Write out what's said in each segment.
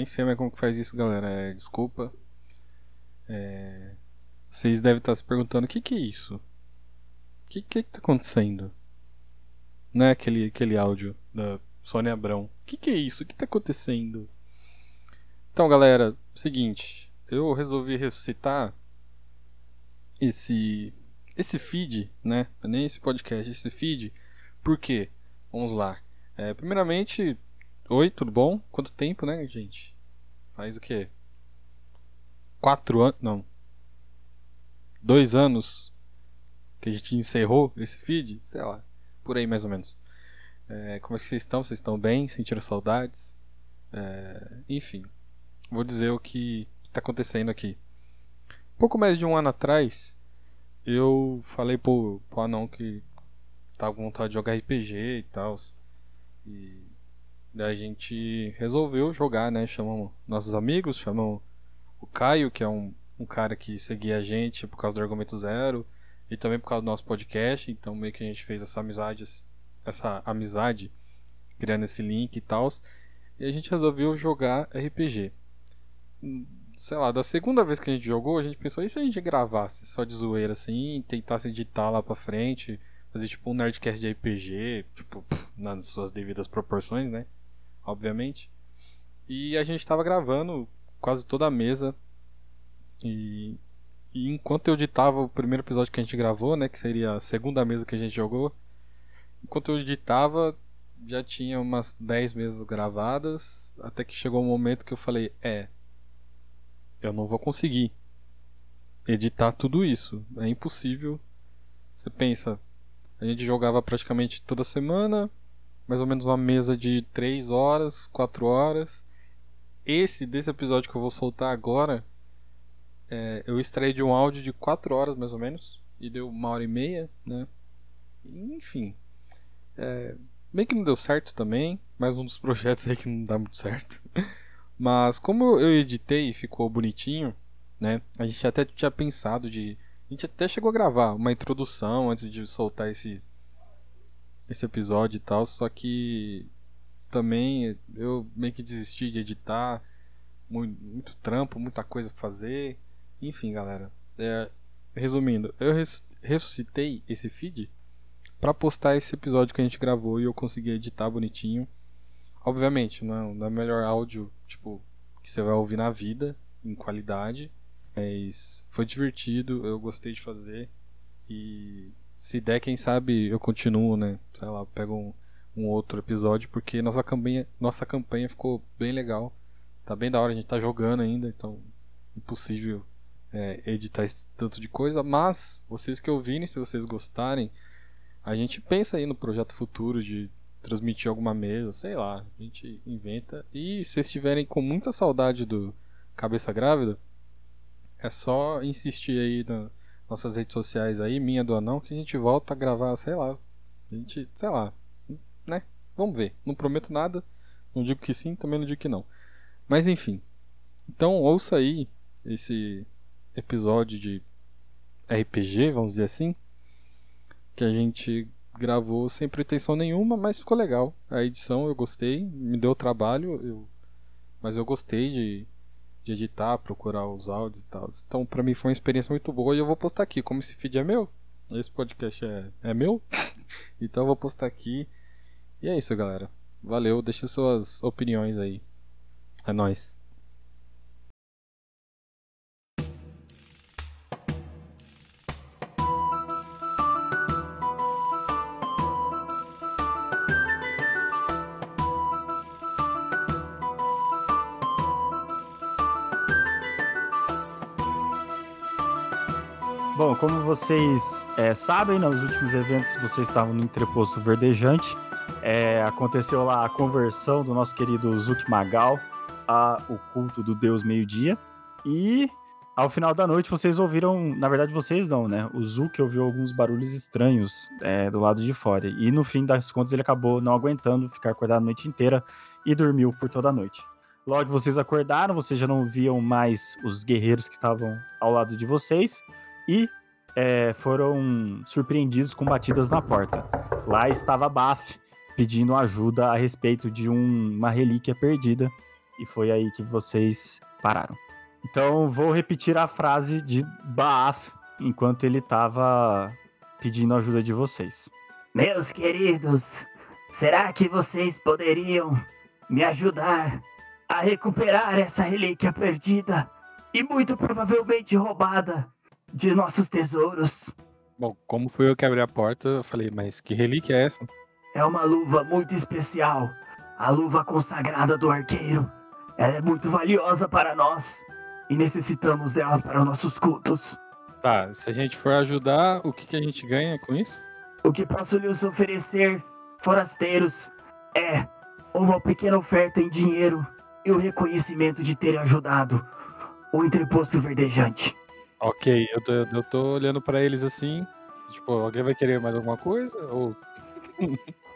nem sei mais como que faz isso, galera. É, desculpa. É, vocês devem estar se perguntando: o que, que é isso? O que, que, que tá acontecendo? Não é aquele, aquele áudio da Sônia Abrão. O que, que é isso? O que tá acontecendo? Então, galera, seguinte. Eu resolvi ressuscitar esse esse feed, né? Nem esse podcast, esse feed. Por quê? Vamos lá. É, primeiramente, oi, tudo bom? Quanto tempo, né, gente? Faz o quê? Quatro anos? Não. Dois anos que a gente encerrou esse feed? Sei lá. Por aí, mais ou menos. É, como é que vocês estão? Vocês estão bem? Sentiram saudades? É, enfim. Vou dizer o que está acontecendo aqui. Pouco mais de um ano atrás, eu falei pro, pro anão que tava com vontade de jogar RPG e tal. E a gente resolveu jogar, né? Chamamos nossos amigos, chamamos o Caio, que é um, um cara que seguia a gente por causa do Argumento Zero e também por causa do nosso podcast. Então meio que a gente fez essa amizade, essa amizade, criando esse link e tal. E a gente resolveu jogar RPG sei lá, da segunda vez que a gente jogou, a gente pensou, e se a gente gravasse só de zoeira assim, tentasse editar lá pra frente, fazer tipo um Nerdcast de RPG, tipo, nas suas devidas proporções, né? Obviamente. E a gente tava gravando quase toda a mesa. E, e enquanto eu editava o primeiro episódio que a gente gravou, né? Que seria a segunda mesa que a gente jogou. Enquanto eu editava, já tinha umas 10 mesas gravadas. Até que chegou um momento que eu falei: É, eu não vou conseguir editar tudo isso. É impossível. Você pensa, a gente jogava praticamente toda semana, mais ou menos uma mesa de 3 horas, 4 horas. Esse desse episódio que eu vou soltar agora, é, eu extraí de um áudio de 4 horas mais ou menos, e deu uma hora e meia, né? Enfim, é, bem que não deu certo também, mais um dos projetos aí que não dá muito certo. Mas como eu editei e ficou bonitinho, né? A gente até tinha pensado de. A gente até chegou a gravar uma introdução antes de soltar esse, esse episódio e tal, só que também eu meio que desisti de editar, muito, muito trampo, muita coisa pra fazer. Enfim, galera. É, resumindo, eu res, ressuscitei esse feed para postar esse episódio que a gente gravou e eu consegui editar bonitinho. Obviamente, não é, não é o melhor áudio, tipo, que você vai ouvir na vida, em qualidade. Mas foi divertido, eu gostei de fazer. E se der, quem sabe eu continuo, né? Sei lá, pego um, um outro episódio, porque nossa campanha, nossa campanha ficou bem legal. Tá bem da hora, a gente tá jogando ainda, então impossível é, editar esse tanto de coisa. Mas, vocês que ouvirem, se vocês gostarem, a gente pensa aí no projeto futuro de transmitir alguma mesa, sei lá, a gente inventa. E se estiverem com muita saudade do Cabeça Grávida, é só insistir aí nas nossas redes sociais aí, minha do Anão, que a gente volta a gravar, sei lá. A gente, sei lá, né? Vamos ver. Não prometo nada, não digo que sim, também não digo que não. Mas enfim. Então ouça aí esse episódio de RPG, vamos dizer assim, que a gente gravou sem pretensão nenhuma, mas ficou legal. A edição eu gostei, me deu trabalho, eu... mas eu gostei de, de editar, procurar os áudios e tal. Então, pra mim foi uma experiência muito boa e eu vou postar aqui. Como esse feed é meu, esse podcast é, é meu, então eu vou postar aqui. E é isso, galera. Valeu, deixa suas opiniões aí. É nóis. Bom, como vocês é, sabem, nos últimos eventos vocês estavam no Entreposto Verdejante. É, aconteceu lá a conversão do nosso querido Zuki Magal a o culto do Deus Meio-Dia. E ao final da noite vocês ouviram, na verdade vocês não, né? O Zuki ouviu alguns barulhos estranhos é, do lado de fora. E no fim das contas ele acabou não aguentando ficar acordado a noite inteira e dormiu por toda a noite. Logo vocês acordaram, vocês já não viam mais os guerreiros que estavam ao lado de vocês e é, foram surpreendidos com batidas na porta. Lá estava Baf pedindo ajuda a respeito de um, uma relíquia perdida e foi aí que vocês pararam. Então vou repetir a frase de Baath enquanto ele estava pedindo ajuda de vocês. Meus queridos, será que vocês poderiam me ajudar a recuperar essa relíquia perdida e muito provavelmente roubada de nossos tesouros? Bom, como foi eu que abri a porta, eu falei, mas que relíquia é essa? É uma luva muito especial, a luva consagrada do arqueiro. Ela é muito valiosa para nós e necessitamos dela para nossos cultos. Tá, se a gente for ajudar, o que, que a gente ganha com isso? O que posso lhes oferecer, forasteiros, é uma pequena oferta em dinheiro e o reconhecimento de terem ajudado o entreposto verdejante. Ok, eu tô, eu tô olhando pra eles assim. Tipo, alguém vai querer mais alguma coisa? Ou.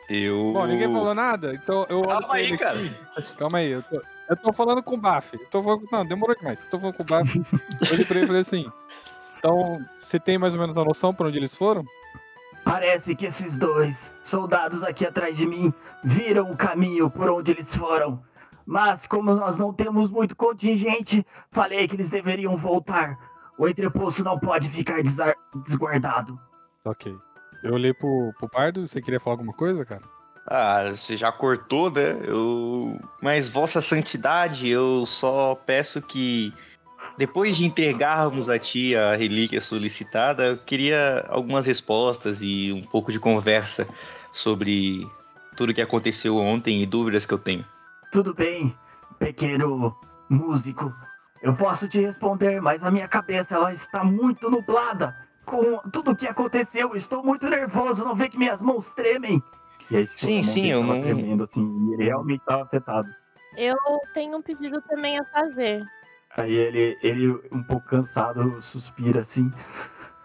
Eu. Bom, ninguém falou nada, então eu. Calma aí, cara. aqui. Calma aí, eu tô, eu tô falando com o Baf. Eu tô falando, não, demorou demais. Eu tô falando com o Baf. eu olhei pra ele e falei assim. Então, você tem mais ou menos a noção pra onde eles foram? Parece que esses dois soldados aqui atrás de mim viram o caminho por onde eles foram. Mas como nós não temos muito contingente, falei que eles deveriam voltar. O entreposto não pode ficar desguardado. Ok. Eu olhei pro, pro Bardo, você queria falar alguma coisa, cara? Ah, você já cortou, né? Eu. Mas, Vossa Santidade, eu só peço que. Depois de entregarmos a ti a relíquia solicitada, eu queria algumas respostas e um pouco de conversa sobre tudo que aconteceu ontem e dúvidas que eu tenho. Tudo bem, pequeno músico. Eu posso te responder, mas a minha cabeça ela está muito nublada com tudo o que aconteceu. Estou muito nervoso, não vê que minhas mãos tremem. E aí, tipo, Sim, sim, eu não- tremendo, assim, e ele realmente estava afetado. Eu tenho um pedido também a fazer. Aí ele, ele, um pouco cansado, suspira assim.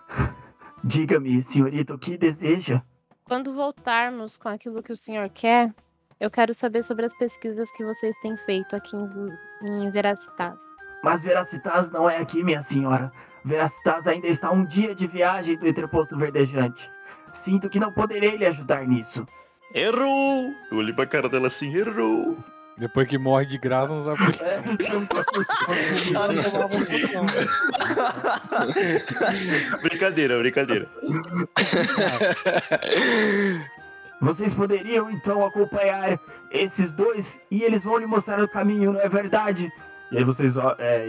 Diga-me, senhorita, o que deseja? Quando voltarmos com aquilo que o senhor quer, eu quero saber sobre as pesquisas que vocês têm feito aqui em, em Veracitas. Mas Veracitas não é aqui, minha senhora. Veracitas ainda está a um dia de viagem do entreposto verdejante. Sinto que não poderei lhe ajudar nisso. Errou! Eu olhei pra cara dela assim, errou! Depois que morre de graça, não sabe por quê. É, não só por- brincadeira, brincadeira. Vocês poderiam então acompanhar esses dois e eles vão lhe mostrar o caminho, não é verdade? E aí vocês, é,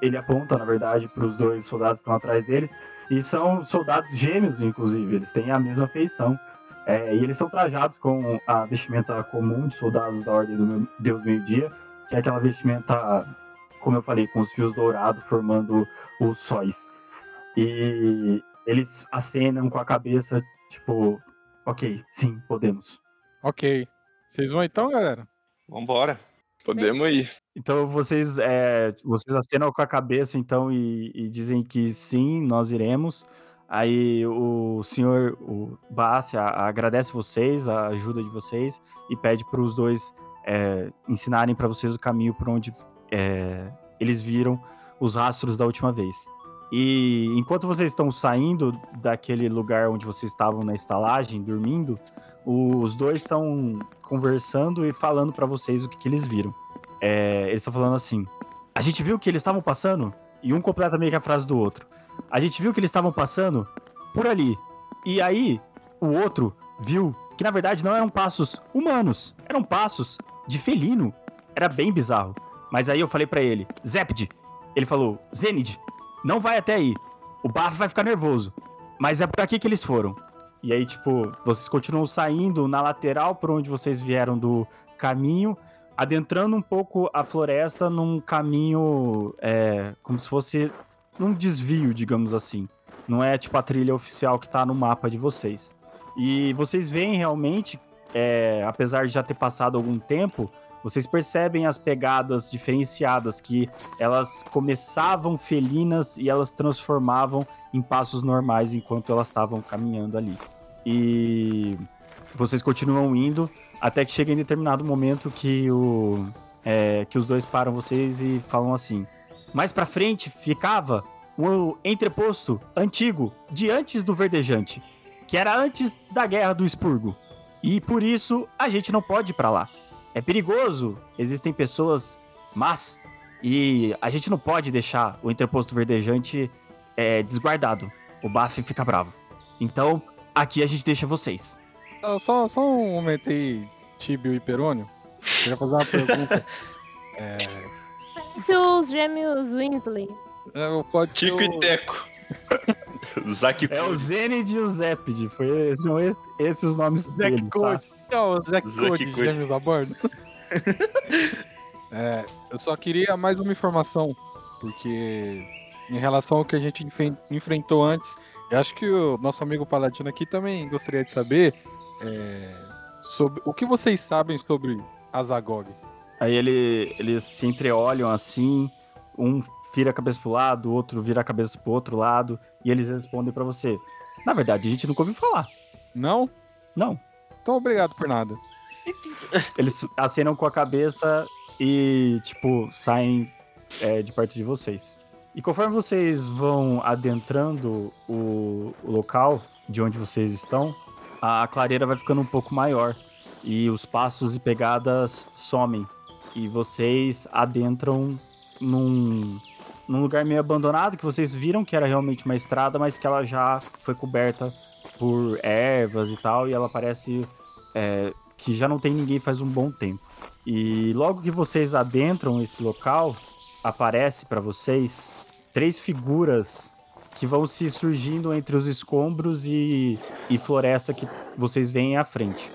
ele aponta, na verdade, para os dois soldados que estão atrás deles. E são soldados gêmeos, inclusive. Eles têm a mesma feição. É, e eles são trajados com a vestimenta comum de soldados da Ordem do Deus Meio-Dia, que é aquela vestimenta, como eu falei, com os fios dourados formando os sóis. E eles acenam com a cabeça, tipo, ok, sim, podemos. Ok. Vocês vão então, galera? Vambora. Podemos ir. Então vocês, é, vocês acenam com a cabeça então e, e dizem que sim, nós iremos. Aí o senhor, o Bath, a- agradece vocês, a ajuda de vocês e pede para os dois é, ensinarem para vocês o caminho por onde é, eles viram os rastros da última vez. E enquanto vocês estão saindo daquele lugar onde vocês estavam na estalagem, dormindo, os dois estão conversando e falando para vocês o que, que eles viram. É, eles estão falando assim: a gente viu que eles estavam passando, e um completa meio que a frase do outro. A gente viu que eles estavam passando por ali. E aí, o outro viu que na verdade não eram passos humanos, eram passos de felino. Era bem bizarro. Mas aí eu falei pra ele: Zepid. Ele falou: Zenid, não vai até aí. O Baf vai ficar nervoso. Mas é por aqui que eles foram. E aí, tipo, vocês continuam saindo na lateral por onde vocês vieram do caminho, adentrando um pouco a floresta num caminho é, como se fosse num desvio, digamos assim. Não é tipo a trilha oficial que tá no mapa de vocês. E vocês veem realmente, é, apesar de já ter passado algum tempo, vocês percebem as pegadas diferenciadas que elas começavam felinas e elas transformavam em passos normais enquanto elas estavam caminhando ali. E vocês continuam indo até que chega em determinado momento que o é, que os dois param vocês e falam assim: mais pra frente ficava o entreposto antigo de antes do verdejante, que era antes da guerra do expurgo. E por isso a gente não pode ir pra lá. É perigoso, existem pessoas Mas, e a gente não pode deixar o interposto verdejante é, desguardado. O Baf fica bravo. Então, aqui a gente deixa vocês. Ah, Só, só um momento aí, Tibio e Perônio. Queria fazer uma pergunta. É, Se os gêmeos Winsley. é, pode ser Tico o- e Teco. Zack É o Zenid e o Zepid. Foi, são esses, esses os nomes Zack deles, tá? Code. Não, o Zack Zack Code, Code. gêmeos a bordo. É, eu só queria mais uma informação, porque em relação ao que a gente enfrentou antes, eu acho que o nosso amigo Paladino aqui também gostaria de saber é, sobre o que vocês sabem sobre Azagog. Aí ele, eles se entreolham assim, um vira a cabeça pro lado, o outro vira a cabeça pro outro lado, e eles respondem pra você. Na verdade, a gente nunca ouviu falar. Não? Não. Então obrigado por nada. Eles acenam com a cabeça e, tipo, saem é, de perto de vocês. E conforme vocês vão adentrando o, o local de onde vocês estão, a clareira vai ficando um pouco maior. E os passos e pegadas somem. E vocês adentram num, num lugar meio abandonado que vocês viram que era realmente uma estrada, mas que ela já foi coberta por ervas e tal. E ela parece é, que já não tem ninguém faz um bom tempo. E logo que vocês adentram esse local, aparece para vocês três figuras que vão se surgindo entre os escombros e, e floresta que vocês veem à frente.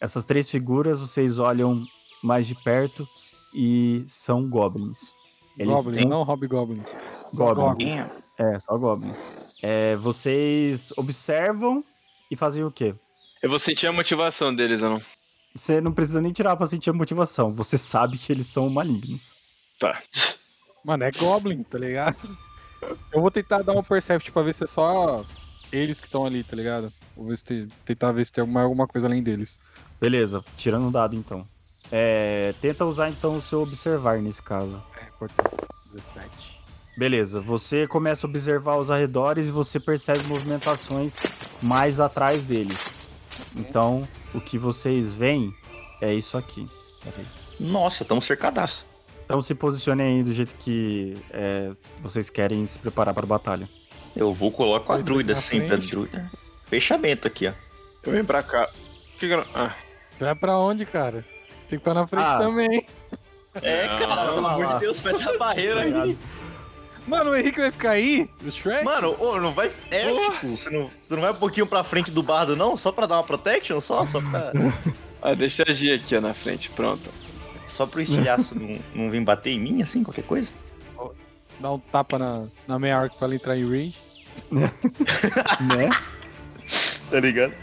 Essas três figuras vocês olham mais de perto e são goblins. Eles Goblin, têm- não Hobgoblin. Só Goblins. Goblin. É, só goblins. É, vocês observam e fazem o quê? Eu vou sentir a motivação deles, ou não? Você não precisa nem tirar pra sentir a motivação. Você sabe que eles são malignos. Tá. Mano, é Goblin, tá ligado? Eu vou tentar dar um Percept pra ver se é só eles que estão ali, tá ligado? Vou ver se tem, tentar ver se tem alguma, alguma coisa além deles. Beleza, tirando um dado então. É, tenta usar então o seu observar nesse caso. É, pode ser. 17. Beleza, você começa a observar os arredores e você percebe movimentações mais atrás deles. Então, o que vocês veem é isso aqui. Nossa, estamos cercadaço. Então se posicionem aí do jeito que é, vocês querem se preparar para a batalha. Eu vou colocar a druida sempre, a frente. druida. Fechamento aqui, ó. Eu venho pra cá. Que. Ah, Você vai pra onde, cara? Tem que estar na frente Ah. também. É, cara, pelo amor de Deus, faz essa barreira aí. Mano, o Henrique vai ficar aí? O Shrek? Mano, ô, não vai. É, tipo, você não, você não vai um pouquinho pra frente do bardo, não? Só pra dar uma protection? Só? Só pra. ah, deixa a Gia aqui, ó, na frente. Pronto. Só pro estilhaço não, não vir bater em mim, assim, qualquer coisa? Dá um tapa na, na meia arc pra ela entrar em range. né? Tá ligado?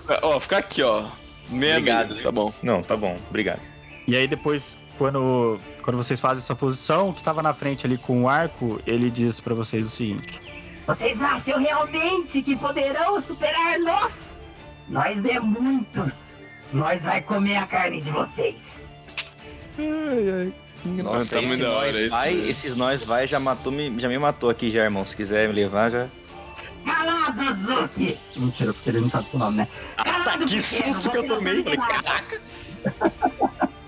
Fica- Ó, fica aqui, ó. Meia Obrigado. milha, tá bom. Não, tá bom, obrigado. E aí depois, quando, quando vocês fazem essa posição, o que tava na frente ali com o arco, ele diz pra vocês o seguinte. Vocês acham realmente que poderão superar nós? Nós é muitos. Nós vai comer a carne de vocês. Ai, ai. Nossa, tá muito esse nós isso, vai, né? esses nós vai já matou me, já me matou aqui já, irmão. Se quiser me levar, já. Calado, Zuki! Mentira, porque ele não sabe seu nome, né? Calado, Tá, que pequeno, susto que eu tomei. Falei, nada.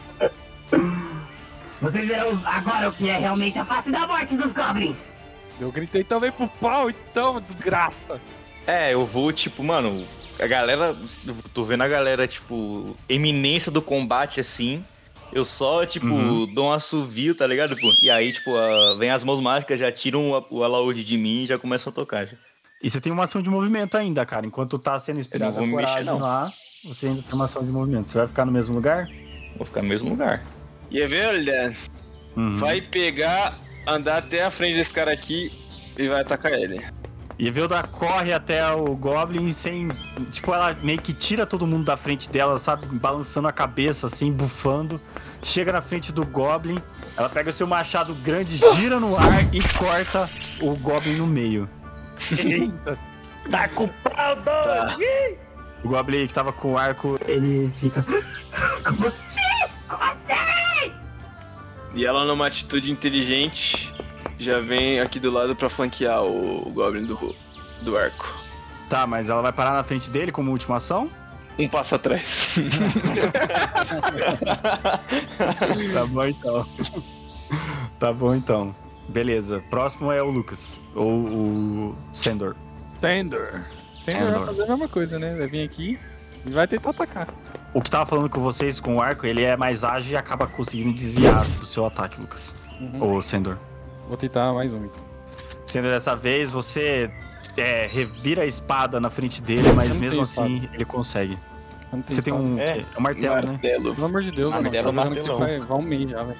Vocês verão agora o que é realmente a face da morte dos goblins. Eu gritei também pro pau, então, desgraça. É, eu vou, tipo, mano, a galera. eu Tô vendo a galera, tipo, eminência do combate assim. Eu só, tipo, Uhum. dou um assovio, tá ligado? E aí, tipo, a- vem as mãos mágicas, já tiram o, o alaúde de mim e já começam a tocar. Já. E você tem uma ação de movimento ainda, cara. Enquanto tá sendo inspirado a mexer, coragem não. lá, você ainda tem uma ação de movimento. Você vai ficar no mesmo lugar? Vou ficar no mesmo lugar. E é verdade. Uhum. Vai pegar, andar até a frente desse cara aqui e vai atacar ele. E Velda corre até o Goblin sem. Tipo, ela meio que tira todo mundo da frente dela, sabe? Balançando a cabeça, assim, bufando. Chega na frente do Goblin. Ela pega seu machado grande, gira no ar e corta o Goblin no meio. Eita. Tá com pau, Tá. O Goblin que tava com o arco. Ele fica. Como assim? Como assim? E ela, numa atitude inteligente, já vem aqui do lado pra flanquear o Goblin do, do arco. Tá, mas ela vai parar na frente dele como última ação? Um passo atrás. Tá bom então. Tá bom então. Beleza. Próximo é o Lucas. Ou o Sandor. Tender. Tender vai Sandor. fazer a mesma coisa, né? Vai vir aqui e vai tentar atacar. O que tava falando com vocês com o arco, ele é mais ágil e acaba conseguindo desviar do seu ataque, Lucas. Uhum. Ou Sandor. Vou tentar mais um. então. Sendo dessa vez, você é, revira a espada na frente dele, mas mesmo assim ele consegue. Você tem espada. um, É. é, um martelo, né? Martelo. Pelo amor de Deus, mano. Martelo, que martelão. Você vai, vai um mês já, velho.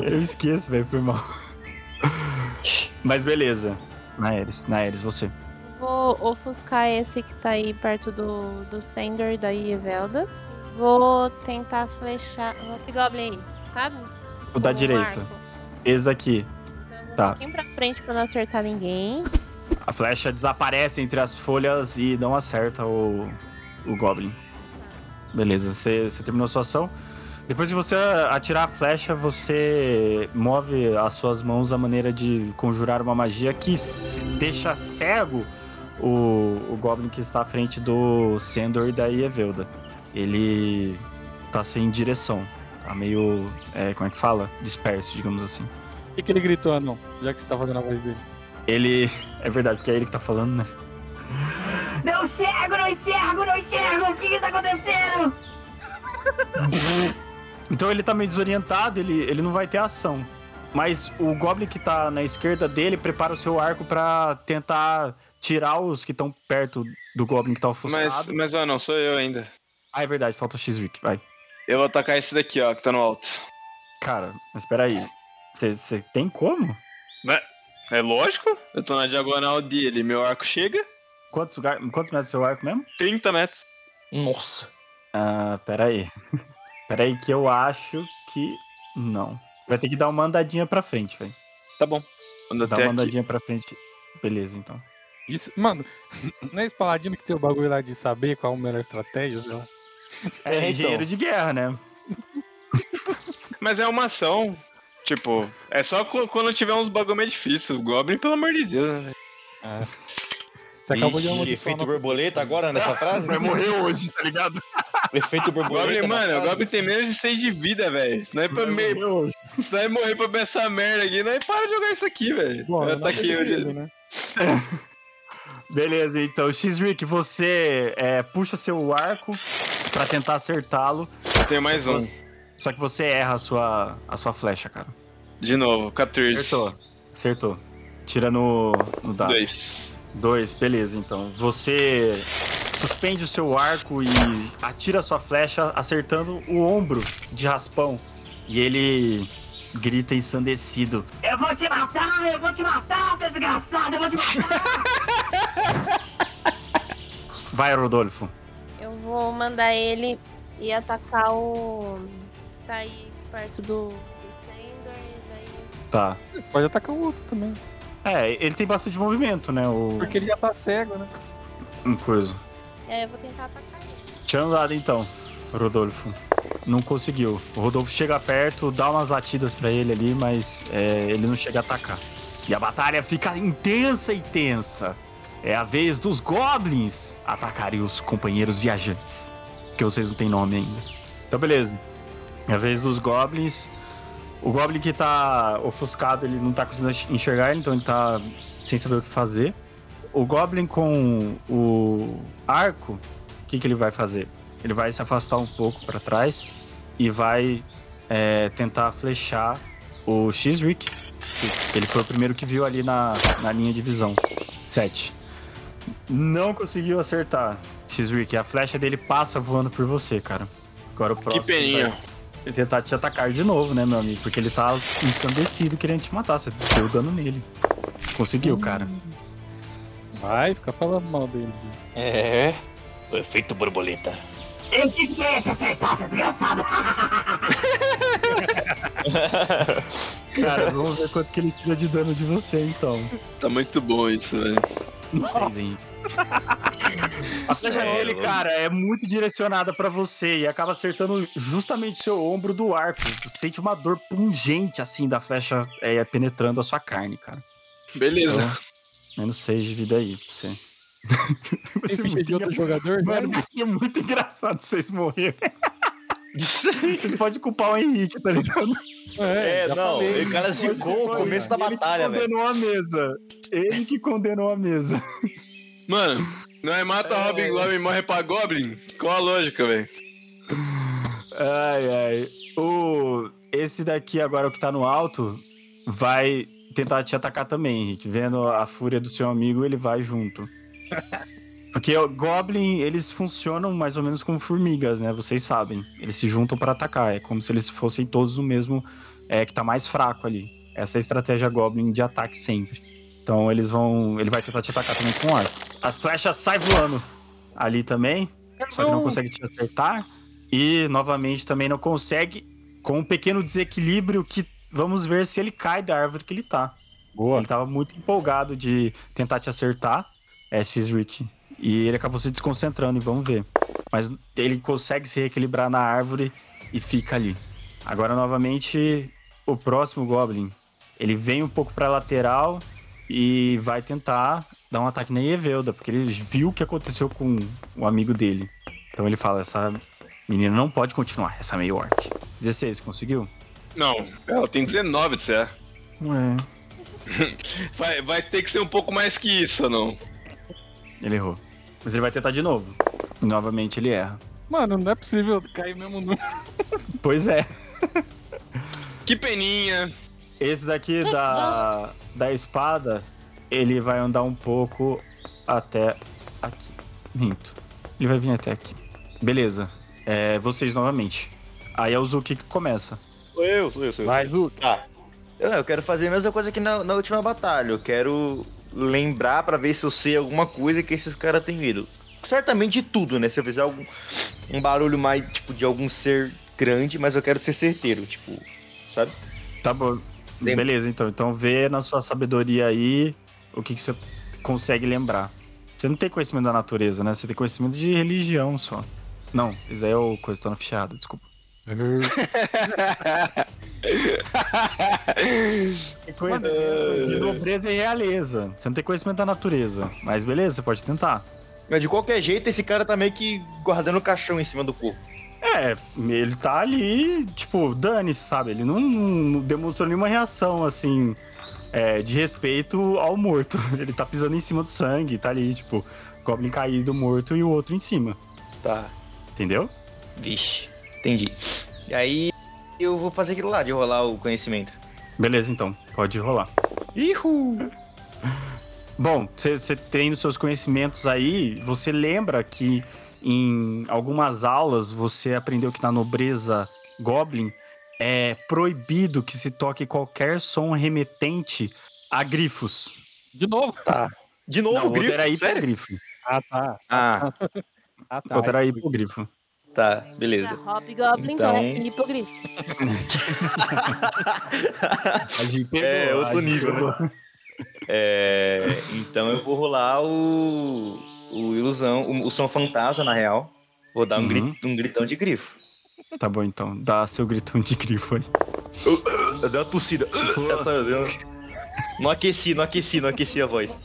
Eu esqueço, velho, foi mal. Mas beleza. Naeris, Naeris, você. Vou ofuscar esse que tá aí perto do, do Sender da Evelda. Vou tentar flechar. Esse Goblin aí, sabe? O da direita. arco. Esse daqui. Então, Tá. Um pouquinho pra frente pra não acertar ninguém. A flecha desaparece entre as folhas e não acerta o, o Goblin. Beleza, você, você terminou sua ação. Depois de você atirar a flecha, você move as suas mãos à maneira de conjurar uma magia que deixa cego o, o Goblin que está à frente do Sendor e da Evelda. Ele tá sem direção. Tá meio. é, como é que fala? Disperso, digamos assim. O que, que ele gritou, anão? Já que você tá fazendo a voz dele. Ele. É verdade, porque é ele que tá falando, né? Não enxergo, não enxergo, não enxergo! O que que está acontecendo? Então ele tá meio desorientado, ele, ele não vai ter ação. Mas o Goblin que tá na esquerda dele prepara o seu arco pra tentar tirar os que estão perto do Goblin que tá ofuscado. Mas, mas ó, não sou eu ainda. Ah, é verdade, falta o X-Rick, vai. Eu vou atacar esse daqui, ó, que tá no alto. Cara, mas peraí. Você tem como? É lógico, eu tô na diagonal dele, meu arco chega, Quantos. Quantos metros é seu arco mesmo? 30 metros. Nossa. Ah, peraí. Peraí que eu acho que não. Vai ter que dar uma andadinha pra frente, velho. Tá bom. Dá uma aqui. andadinha pra frente. Beleza, então. Isso, mano, não é esse paladino que tem o bagulho lá de saber qual a melhor estratégia? sei lá? É, É, então. engenheiro de guerra, né? Mas é uma ação. Tipo, é só qu- quando tiver uns bagulho meio difícil. Goblin, pelo amor de Deus, né? velho? Você acabou de Ixi, efeito nossa- borboleta agora nessa frase? hoje, tá ligado? efeito O borboleta. Goblin, mano, o? Goblin tem menos de 6 de vida, velho. Se não é pra me... hoje. Se não é morrer pra ver essa merda aqui, não é para de jogar isso aqui, velho. Eu eu ataquei acredito, hoje. né? Beleza, então, X-Rick, você é, puxa seu arco pra tentar acertá-lo, Tem mais um. só que você erra a sua, a sua flecha, cara. De novo, 14. Acertou. Acertou. Tira no, no dado. Dois. Dois, beleza, então. Você suspende o seu arco e atira a sua flecha acertando o ombro de raspão. E ele grita ensandecido. Eu vou te matar, eu vou te matar, seu desgraçado, eu vou te matar! Vai, Rodolfo. Eu vou mandar ele ir atacar o. que tá aí perto do, do Sender e daí. Tá. Pode atacar o outro também. É, ele tem bastante movimento, né? O Porque ele já tá cego, né? um coisa. É, eu vou tentar atacar ele. Tirando dado então, Rodolfo. Não conseguiu. O Rodolfo chega perto, dá umas latidas pra ele ali, mas é, ele não chega a atacar. E a batalha fica intensa e tensa. É a vez dos goblins atacarem os companheiros viajantes. Que vocês não têm nome ainda. Então, beleza. É a vez dos goblins. O goblin que tá ofuscado, ele não tá conseguindo enxergar, então ele tá sem saber o que fazer. O goblin com o arco, o que, que ele vai fazer? Ele vai se afastar um pouco para trás e vai é, tentar flechar o X-Rick. que Ele foi o primeiro que viu ali na, na linha de visão. 7. Não conseguiu acertar, X-Rick. A flecha dele passa voando por você, cara. Agora o próximo. Que peninha. vai- Ele tentar te atacar de novo, né, meu amigo? Porque ele tá ensandecido querendo te matar. Você deu dano nele. Conseguiu, cara. Vai ficar falando mal dele. É. O efeito borboleta. Eu disse que ia te acertar, seu desgraçado! Cara, vamos ver quanto que ele tira de dano de você, então. Tá muito bom isso, velho. Sei, hein? A flecha É, dele, cara, é muito direcionada pra você e acaba acertando justamente seu ombro do arco. Você sente uma dor pungente, assim, da flecha é, penetrando a sua carne, cara. Beleza. Menos 6 de vida aí pra você. Ser ficha muito outro jogador? Mano, né? vai ser muito engraçado vocês morrerem. Vocês podem culpar o Henrique, tá ligado? É, já não, falei. o cara zicou o começo da batalha, Ele que velho. condenou a mesa. Ele que condenou a mesa. Mano, nós mata É. Robin Goblin e morre pra Goblin? Qual a lógica, velho? Ai, ai. O... Esse daqui, agora o que tá no alto, vai tentar te atacar também, Henrique. Vendo a fúria do seu amigo, ele vai junto. Porque o Goblin, eles funcionam mais ou menos como formigas, né? Vocês sabem. Eles se juntam pra atacar. É como se eles fossem todos o mesmo, é, que tá mais fraco ali. Essa é a estratégia Goblin de ataque sempre. Então eles vão. Ele vai tentar te atacar também com arco. A flecha sai voando ali também. Só que não consegue te acertar. E novamente também não consegue. Com um pequeno desequilíbrio que vamos ver se ele cai da árvore que ele tá. Boa. Ele tava muito empolgado de tentar te acertar, é X-Rick. E ele acabou se desconcentrando e vamos ver. Mas ele consegue se reequilibrar na árvore e fica ali. Agora, novamente, o próximo Goblin. Ele vem um pouco pra lateral e vai tentar dar um ataque na Evelda, porque ele viu o que aconteceu com o amigo dele. Então ele fala: essa menina não pode continuar, essa meio orc. 16, conseguiu? Não, ela tem 19 de CA. Ué. Vai, vai ter que ser um pouco mais que isso, ou não? Ele errou. Mas ele vai tentar de novo. E novamente ele erra. Mano, não é possível cair mesmo no. Pois é. Que peninha. Esse daqui da, da espada, ele vai andar um pouco até aqui. Minto. Ele vai vir até aqui. Beleza. É, vocês novamente. Aí é o Zuki que começa. Sou eu, sou eu, sou eu. Vai, Zu. Tá. Eu, eu quero fazer a mesma coisa que na, na última batalha. Eu quero lembrar pra ver se eu sei alguma coisa que esses caras têm medo. Certamente de tudo, né? Se eu fizer algum um barulho mais, tipo, de algum ser grande, mas eu quero ser certeiro, tipo, sabe? Tá bom. Lembra. Beleza, então. Então vê na sua sabedoria aí o que, que você consegue lembrar. Você não tem conhecimento da natureza, né? Você tem conhecimento de religião só. Não, isso aí é o coisa, tô na fichada, desculpa. Tem conhecimento de nobreza e realeza. Você não tem conhecimento da natureza. Mas beleza, você pode tentar. Mas de qualquer jeito, esse cara tá meio que guardando o caixão em cima do corpo. É, ele tá ali, tipo, dane-se, sabe? Ele não, não demonstrou nenhuma reação, assim, é, de respeito ao morto. Ele tá pisando em cima do sangue, tá ali, tipo, Goblin caído morto e o outro em cima. Tá. Entendeu? Vixe, entendi. E aí eu vou fazer aquilo lá de rolar o conhecimento. Beleza, então. Pode rolar. Ihu! Bom, você tem os seus conhecimentos aí, você lembra que em algumas aulas você aprendeu que na nobreza Goblin é proibido que se toque qualquer som remetente a grifos. De novo. Tá. De novo, Não, o grifo? era hipogrifo. Ah, tá. Ah, Ah, O tá. outro era hipogrifo. Tá, beleza. Hobgoblin Então- é hipogrifo. A Gi pegou, É, a outro nível, pegou. É, então eu vou rolar o, o ilusão, o, o som fantasma, na real. Vou dar um, Uhum. grito, um gritão de grifo. Tá bom, então. Dá seu gritão de grifo aí. Eu dei uma tossida. Essa eu Não aqueci, não aqueci, não aqueci a voz.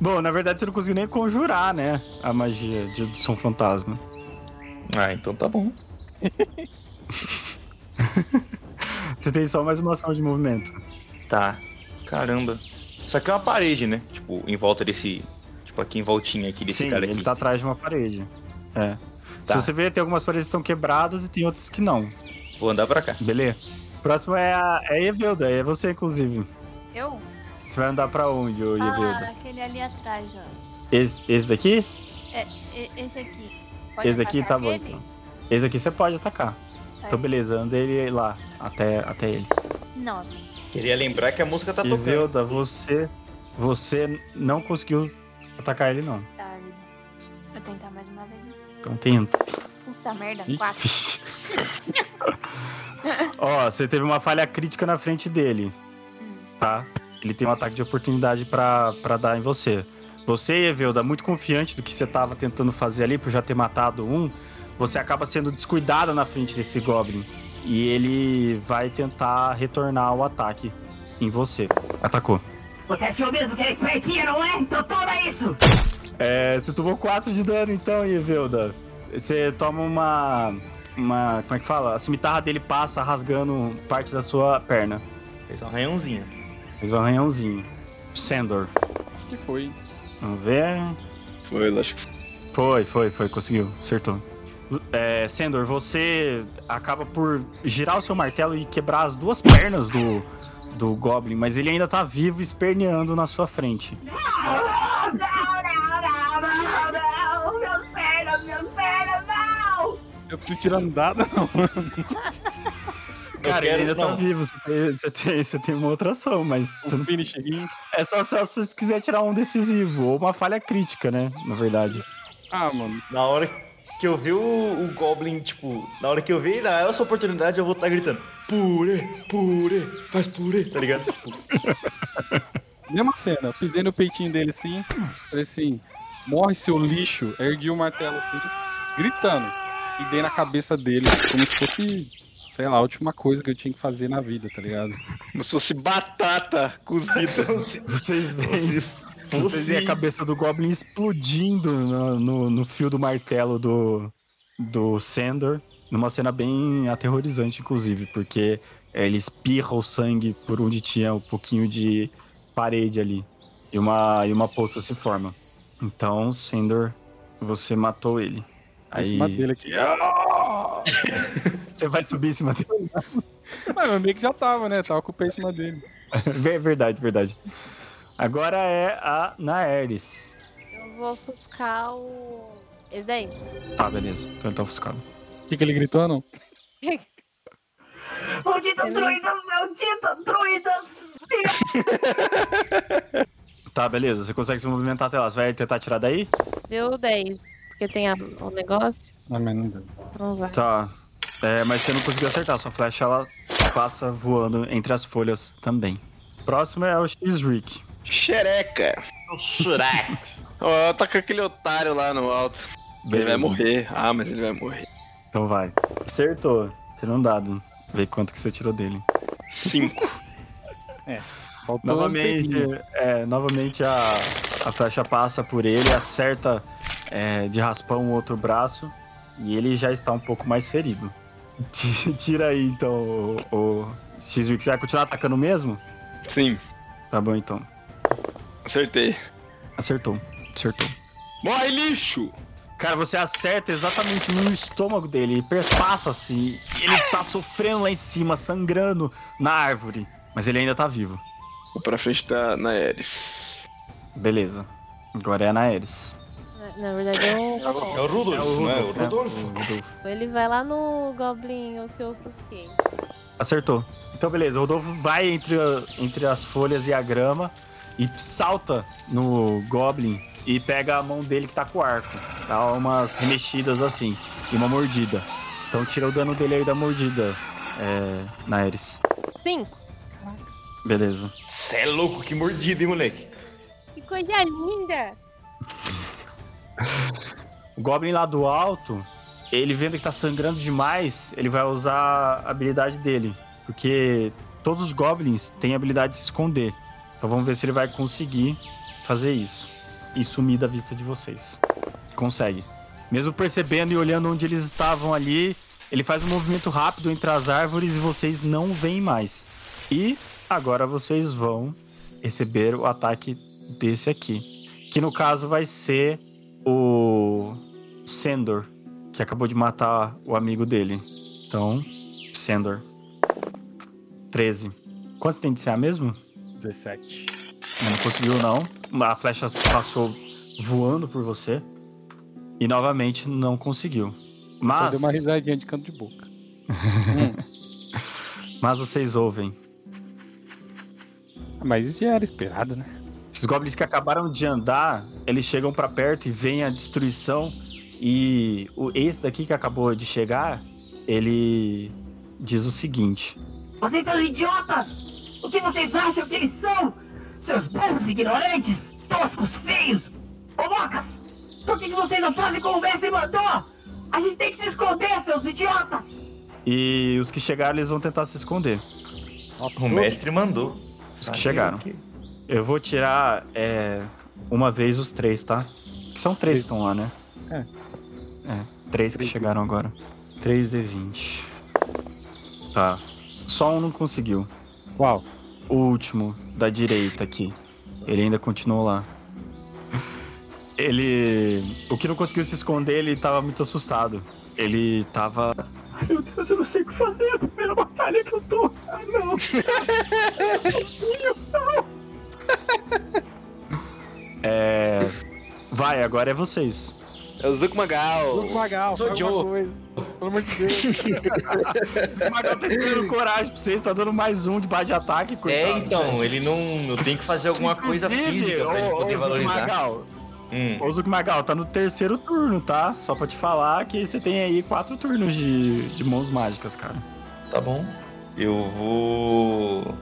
Bom, na verdade você não conseguiu nem conjurar, né? A magia de, do som fantasma. Ah, então tá bom. Você tem só mais uma ação de movimento. Tá. Caramba. Isso aqui é uma parede, né? Tipo, em volta desse. Tipo, aqui em voltinha aqui desse Sim, cara aqui. ele tá atrás de uma parede. É. Tá. Se você ver, tem algumas paredes que estão quebradas e tem outras que não. Vou andar pra cá. Beleza? Próximo é a, é Evelda, é você, inclusive. Eu? Você vai andar pra onde, ô Ah, Evelda? aquele ali atrás, ó. Esse, esse daqui? E- esse aqui. Pode esse daqui tá bom, ele? então. Esse aqui você pode atacar. Tá. Então, beleza, anda ele lá, até, até ele. Nove. Queria lembrar que a música tá tocando. Evelda, você, você não conseguiu atacar ele, não. Tá. Vou tentar mais uma vez. Então tenta. Puta merda, Ih. quatro. Ó, você teve uma falha crítica na frente dele, Hum. tá? Ele tem um ataque de oportunidade pra, pra dar em você. Você, Evelda, muito confiante do que você tava tentando fazer ali, por já ter matado um, você acaba sendo descuidada na frente desse Goblin. E ele vai tentar retornar o ataque em você. Atacou. Você achou mesmo que era espertinha, não é? Então toma isso! É, você tomou 4 de dano então, Evelda. Você toma uma. uma. Como é que fala? A cimitarra dele passa rasgando parte da sua perna. Fez um arranhãozinho. Fez um arranhãozinho. Sandor. Acho que foi. Vamos ver. Foi, lógico que foi. Foi, foi, foi, conseguiu, acertou. É, Sandor, você acaba por girar o seu martelo e quebrar as duas pernas do, do Goblin, mas ele ainda tá vivo esperneando na sua frente. Não, não, não, não, não! Minhas pernas, minhas pernas, não! Eu preciso tirar andada, não. Cara, quero- ele ainda tá não. vivo, você tem, você, tem, você tem uma outra ação, mas você Um não- finish hit. é só se você quiser tirar um decisivo, ou uma falha crítica, né, na verdade. Ah, mano. Na hora que eu ver o, o Goblin, tipo, na hora que eu ver na essa oportunidade, eu vou estar gritando: purê, purê, faz purê, tá ligado? Mesma cena, pisei no peitinho dele assim, falei assim, morre seu lixo, ergui o martelo assim, gritando, e dei na cabeça dele, como se fosse, sei lá, a última coisa que eu tinha que fazer na vida, tá ligado? Como se fosse batata cozida. Vocês veem, vocês veem a cabeça do Goblin explodindo no, no, no fio do martelo do, do Sandor, numa cena bem aterrorizante, inclusive, porque ele espirra o sangue por onde tinha um pouquinho de parede ali, e uma, e uma poça se forma. Então, Sandor, você matou ele. Aí... Em cima dele aqui. Você vai subir em cima dele? Mas eu meio que já tava, né? Tava com o pé em cima dele. Ver- verdade, verdade. Agora é a Naeris. Eu vou ofuscar o. Esse daí. Tá, beleza. Então ele tá ofuscado. O que, que ele gritou, não? Maldita Ele- druida, maldita druida! Tá, beleza. Você consegue se movimentar até lá. Você vai tentar tirar daí? Deu 10. Porque tem a- o negócio. Ah, mas não deu. Não vai. Tá. É, mas você não conseguiu acertar. Sua flecha, ela passa voando entre as folhas também. Próximo é o X-Rick. Xereca. Shrek. Ó, tá com aquele otário lá no alto. Ele vai morrer. Ah, mas ele vai morrer. Então vai. Acertou. Tira um dado. Vê quanto que você tirou dele. Cinco. Faltou um Novamente, pelinho. é, novamente a, a flecha passa por ele, acerta é, de raspão o outro braço e ele já está um pouco mais ferido. Ti- Tira aí então o, o X-Wix. Você vai continuar atacando mesmo? Sim, Tá bom então. acertei. Acertou. Acertou. Morre, lixo! Cara, você acerta exatamente no estômago dele, ele perspassa-se e ele tá sofrendo lá em cima, sangrando na árvore. Mas ele ainda tá vivo. Vou pra frente da Naeris. Beleza. Agora é a Naeris. Na, verdade. É o Rudolf, não é? O né? Rudolfo. O Rudolfo. Ele vai lá no Goblin que eu ofusquei. Acertou. Então, beleza. O Rodolfo vai entre, a- entre as folhas e a grama e salta no Goblin e pega a mão dele que tá com o arco. Dá umas remexidas assim e uma mordida. Então, tira o dano dele aí da mordida, é, Naeris. 5. Beleza. Cê é louco, que mordida, hein, moleque? Que coisa linda! O Goblin lá do alto, ele vendo que tá sangrando demais, ele vai usar a habilidade dele. Porque todos os Goblins têm a habilidade de se esconder. Então vamos ver se ele vai conseguir fazer isso. E sumir da vista de vocês. Consegue. Mesmo percebendo e olhando onde eles estavam ali, ele faz um movimento rápido entre as árvores e vocês não veem mais. E agora vocês vão receber o ataque desse aqui. Que no caso vai ser o Sendor, que acabou de matar o amigo dele. Então, Sendor. 13. Quantos tem de CA mesmo? 17. Não conseguiu, não. A flecha passou voando por você. E novamente não conseguiu. Só Mas, deu uma risadinha de canto de boca. mas vocês ouvem. Ah, Mas isso já era esperado, né? Esses goblins que acabaram de andar, eles chegam pra perto e veem a destruição. E o esse daqui que acabou de chegar, ele diz o seguinte: Vocês são idiotas! O que vocês acham que eles são? Seus burros ignorantes, toscos, feios, bobocas! Por que, que vocês não fazem como o mestre mandou? A gente tem que se esconder, seus idiotas! E os que chegaram, eles vão tentar se esconder. Nossa, O mestre mandou. Os que chegaram. Eu vou tirar é, uma vez os três, tá? Que são três que estão lá, né? É. É, três que chegaram agora. 3D20. Tá. Só um não conseguiu. Qual? O último, da direita aqui. Ele ainda continuou lá. Ele. O que não conseguiu se esconder, ele tava muito assustado. Ele tava. Ai, meu Deus, eu não sei o que fazer. É a primeira batalha que eu tô. Ah, não. Eu sozinho, não. É. Vai, agora é vocês. É o Zuko Magal. Magal, Sou Joe. Pelo amor de Deus. O Magal tá esperando coragem pra vocês, tá dando mais um de base de ataque, É, coitado. então, ele não. Eu tenho que fazer alguma coisa Inclusive, física pra ele ô- ô, poder Zuko valorizar. Magal, Hum. Ô, Zuko Magal, tá no terceiro turno, tá? Só pra te falar que você tem aí quatro turnos de, de mãos mágicas, cara. Tá bom. Eu vou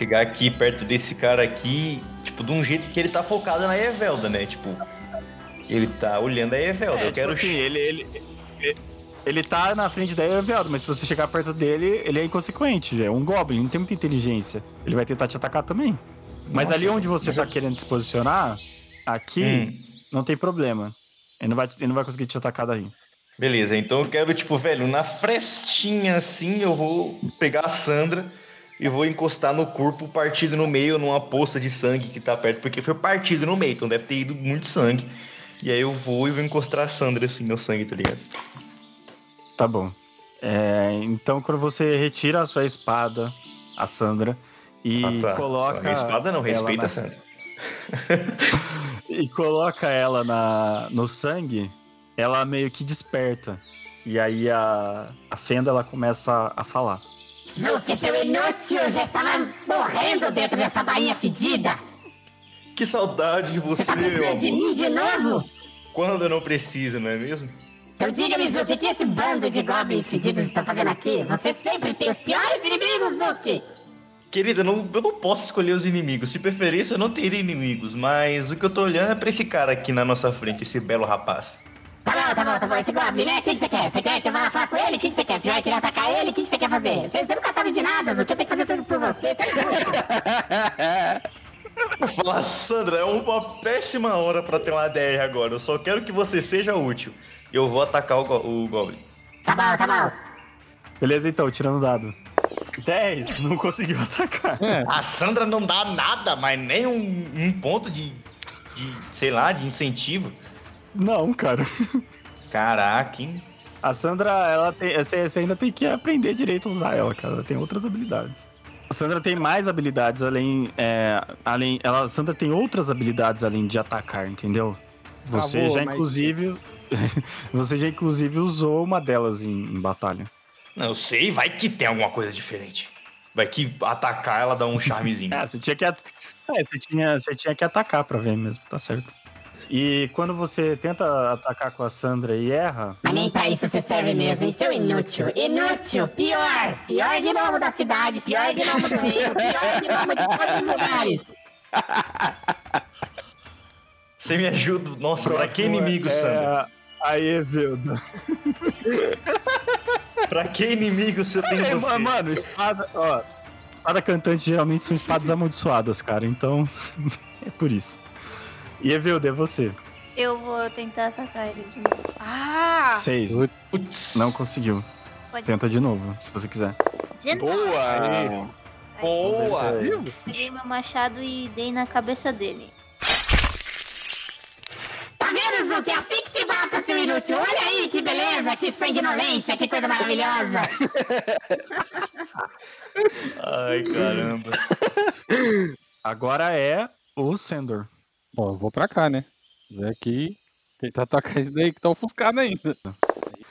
chegar aqui perto desse cara aqui, tipo, de um jeito que ele tá focado na Evelda, né? Tipo, ele tá olhando a Evelda. É, eu tipo quero. assim, ele, ele, ele, ele tá na frente da Eveldo, mas se você chegar perto dele, ele é inconsequente. É um Goblin, não tem muita inteligência. Ele vai tentar te atacar também. Mas Nossa, ali onde você tá querendo se posicionar, aqui, Hum. não tem problema. Ele não, vai, ele não vai conseguir te atacar daí. Beleza, então eu quero, tipo, velho, na frestinha assim, eu vou pegar a Sandra e vou encostar no corpo partido no meio numa poça de sangue que tá perto, porque foi partido no meio, então deve ter ido muito sangue. E aí eu vou e vou encostar a Sandra assim no sangue, tá ligado? Tá bom. É, então, quando você retira a sua espada, a Sandra, e Ah, tá. coloca. Minha espada não, respeita na- a Sandra. e coloca ela na, no sangue, ela meio que desperta. E aí a, a Fenda ela começa a falar. Zuki, seu inútil, já estava morrendo dentro dessa bainha fedida. Que saudade de você, Você tá meu de mim de novo? Quando eu não preciso, não é mesmo? Então diga-me, Zuki, o que esse bando de goblins fedidos estão fazendo aqui? Você sempre tem os piores inimigos, Zuki! Querida, eu não, eu não posso escolher os inimigos. Se preferisse, eu não teria inimigos. Mas o que eu tô olhando é pra esse cara aqui na nossa frente, esse belo rapaz. Tá bom, tá bom, tá bom. Esse Goblin, né? O que, que você quer? Você quer que eu vá falar com ele? O que, que você quer? Você vai querer atacar ele? O que, que você quer fazer? Você, nunca sabe de nada, Zuki. Eu tenho que fazer tudo por você. Você é inútil. Vou falar, Sandra, é uma péssima hora pra ter uma DR agora. Eu só quero que você seja útil. E eu vou atacar o, go- o Goblin. Tá bom, tá bom. Beleza, então, tirando dado. 10, não conseguiu atacar. A Sandra não dá nada, mas nem um, um ponto de, de, sei lá, de incentivo. Não, cara. Caraca, hein? A Sandra, ela tem. Você, você ainda tem que aprender direito a usar ela, cara. Ela tem outras habilidades. A Sandra tem mais habilidades além. é, além ela, a Sandra tem outras habilidades além de atacar, entendeu? Você Acabou, já, mas- inclusive. você já, inclusive, usou uma delas em, em batalha. Não, eu sei, vai que tem alguma coisa diferente. Vai que atacar ela dá um charmezinho. É, você tinha que. at- É, você tinha, você tinha que atacar pra ver mesmo, tá certo. E quando você tenta atacar com a Sandra e erra. Mas nem pra isso você serve mesmo, hein, seu inútil. Inútil, pior. Pior gnomo da cidade, pior gnomo do reino, pior gnomo de todos os lugares. Você me ajuda. Nossa, pra que Próximo inimigo, é Sandra? A Evelda. Pra que inimigo se eu tenho É, você? mano, espada, ó. Espada cantante geralmente são espadas amaldiçoadas, cara. Então, é por isso. E Evelda, é você. Eu vou tentar atacar ele de novo. Ah! Seis. Putz. Não conseguiu. Pode Tenta de novo, se você quiser. de novo. Boa! Boa! Viu? Peguei meu machado e dei na cabeça dele. Tá vendo, Zuki? É assim que se mata, seu inútil. Olha aí, que beleza, que sanguinolência, que coisa maravilhosa. Ai, caramba. Agora é o Sendor. Bom, eu vou pra cá, né? Vem aqui. Tentar atacar esse daí que tá ofuscado ainda.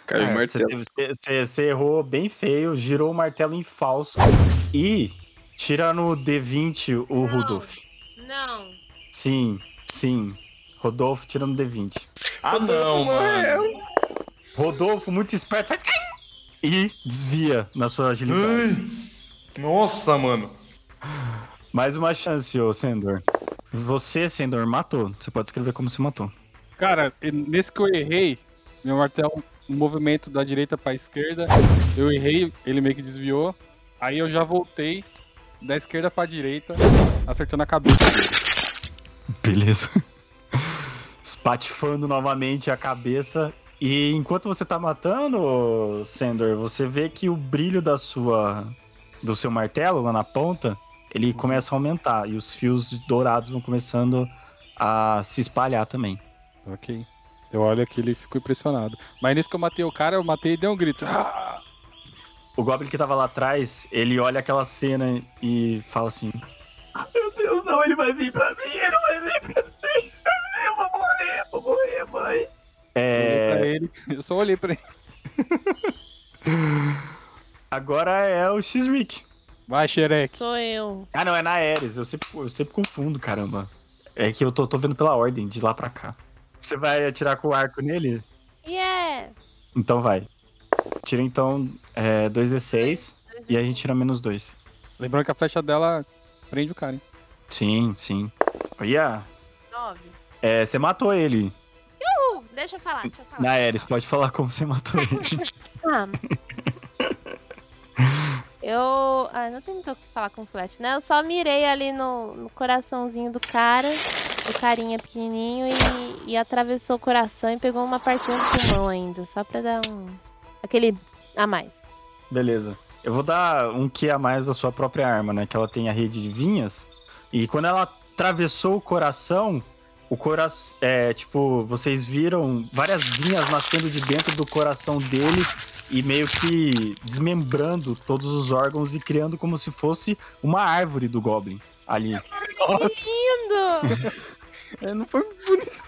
Caiu o É, martelo. você, você- você- você errou bem feio, girou o martelo em falso e tira no D20 o Não. Rudolf. Não. Sim, sim. Rodolfo tira no D20. Ah, não, mano. Rodolfo, muito esperto, faz. E desvia na sua agilidade. Ai, Nossa, mano. Mais uma chance, ô Sendor. Você, Sendor, matou. Você pode escrever como você matou. Cara, nesse que eu errei, meu martelo, no movimento da direita pra esquerda, eu errei, ele meio que desviou. Aí eu já voltei da esquerda pra direita, acertando a cabeça dele. Beleza. Espatifando novamente a cabeça E enquanto você tá matando, Sandor, você vê que o brilho da sua do seu martelo lá na ponta, ele começa a aumentar e os fios dourados vão começando a se espalhar também. Ok. Eu olho aquilo e fico impressionado. Mas nisso que eu matei o cara, eu matei e dei um grito. Ah! O Goblin que tava lá atrás, ele olha aquela cena e fala assim: Meu Deus, não, ele vai vir pra mim, ele vai vir pra mim. Eu vou morrer, vou morrer, mãe. Eu olhei É. pra ele. Eu só olhei pra ele. Agora é o X-Rick. Vai, xereque. Sou eu. Ah, não, é na Ares. Eu sempre, eu sempre confundo, caramba. É que eu tô, tô vendo pela ordem, de lá pra cá. Você vai atirar com o arco nele? Yes! Então vai. Tira então é, 2d6 e a gente tira menos 2. Lembrando que a flecha dela prende o cara, hein? Sim, sim. Olha, Nove. é, você matou ele. Uh, deixa eu falar, deixa eu falar. Na Ares, pode falar como você matou ele. Ah. Eu. Ah, não tem muito o que falar com flash, né? Eu só mirei ali no, no coraçãozinho do cara, do carinha pequenininho, e, e atravessou o coração e pegou uma partinha do pulmão ainda, só pra dar um. aquele a mais. Beleza. Eu vou dar um que a mais da sua própria arma, né? Que ela tem a rede de vinhas. E quando ela atravessou o coração, o coração. É, tipo, vocês viram várias vinhas nascendo de dentro do coração dele e meio que desmembrando todos os órgãos e criando como se fosse uma árvore do Goblin ali. Lindo! É, não foi bonito.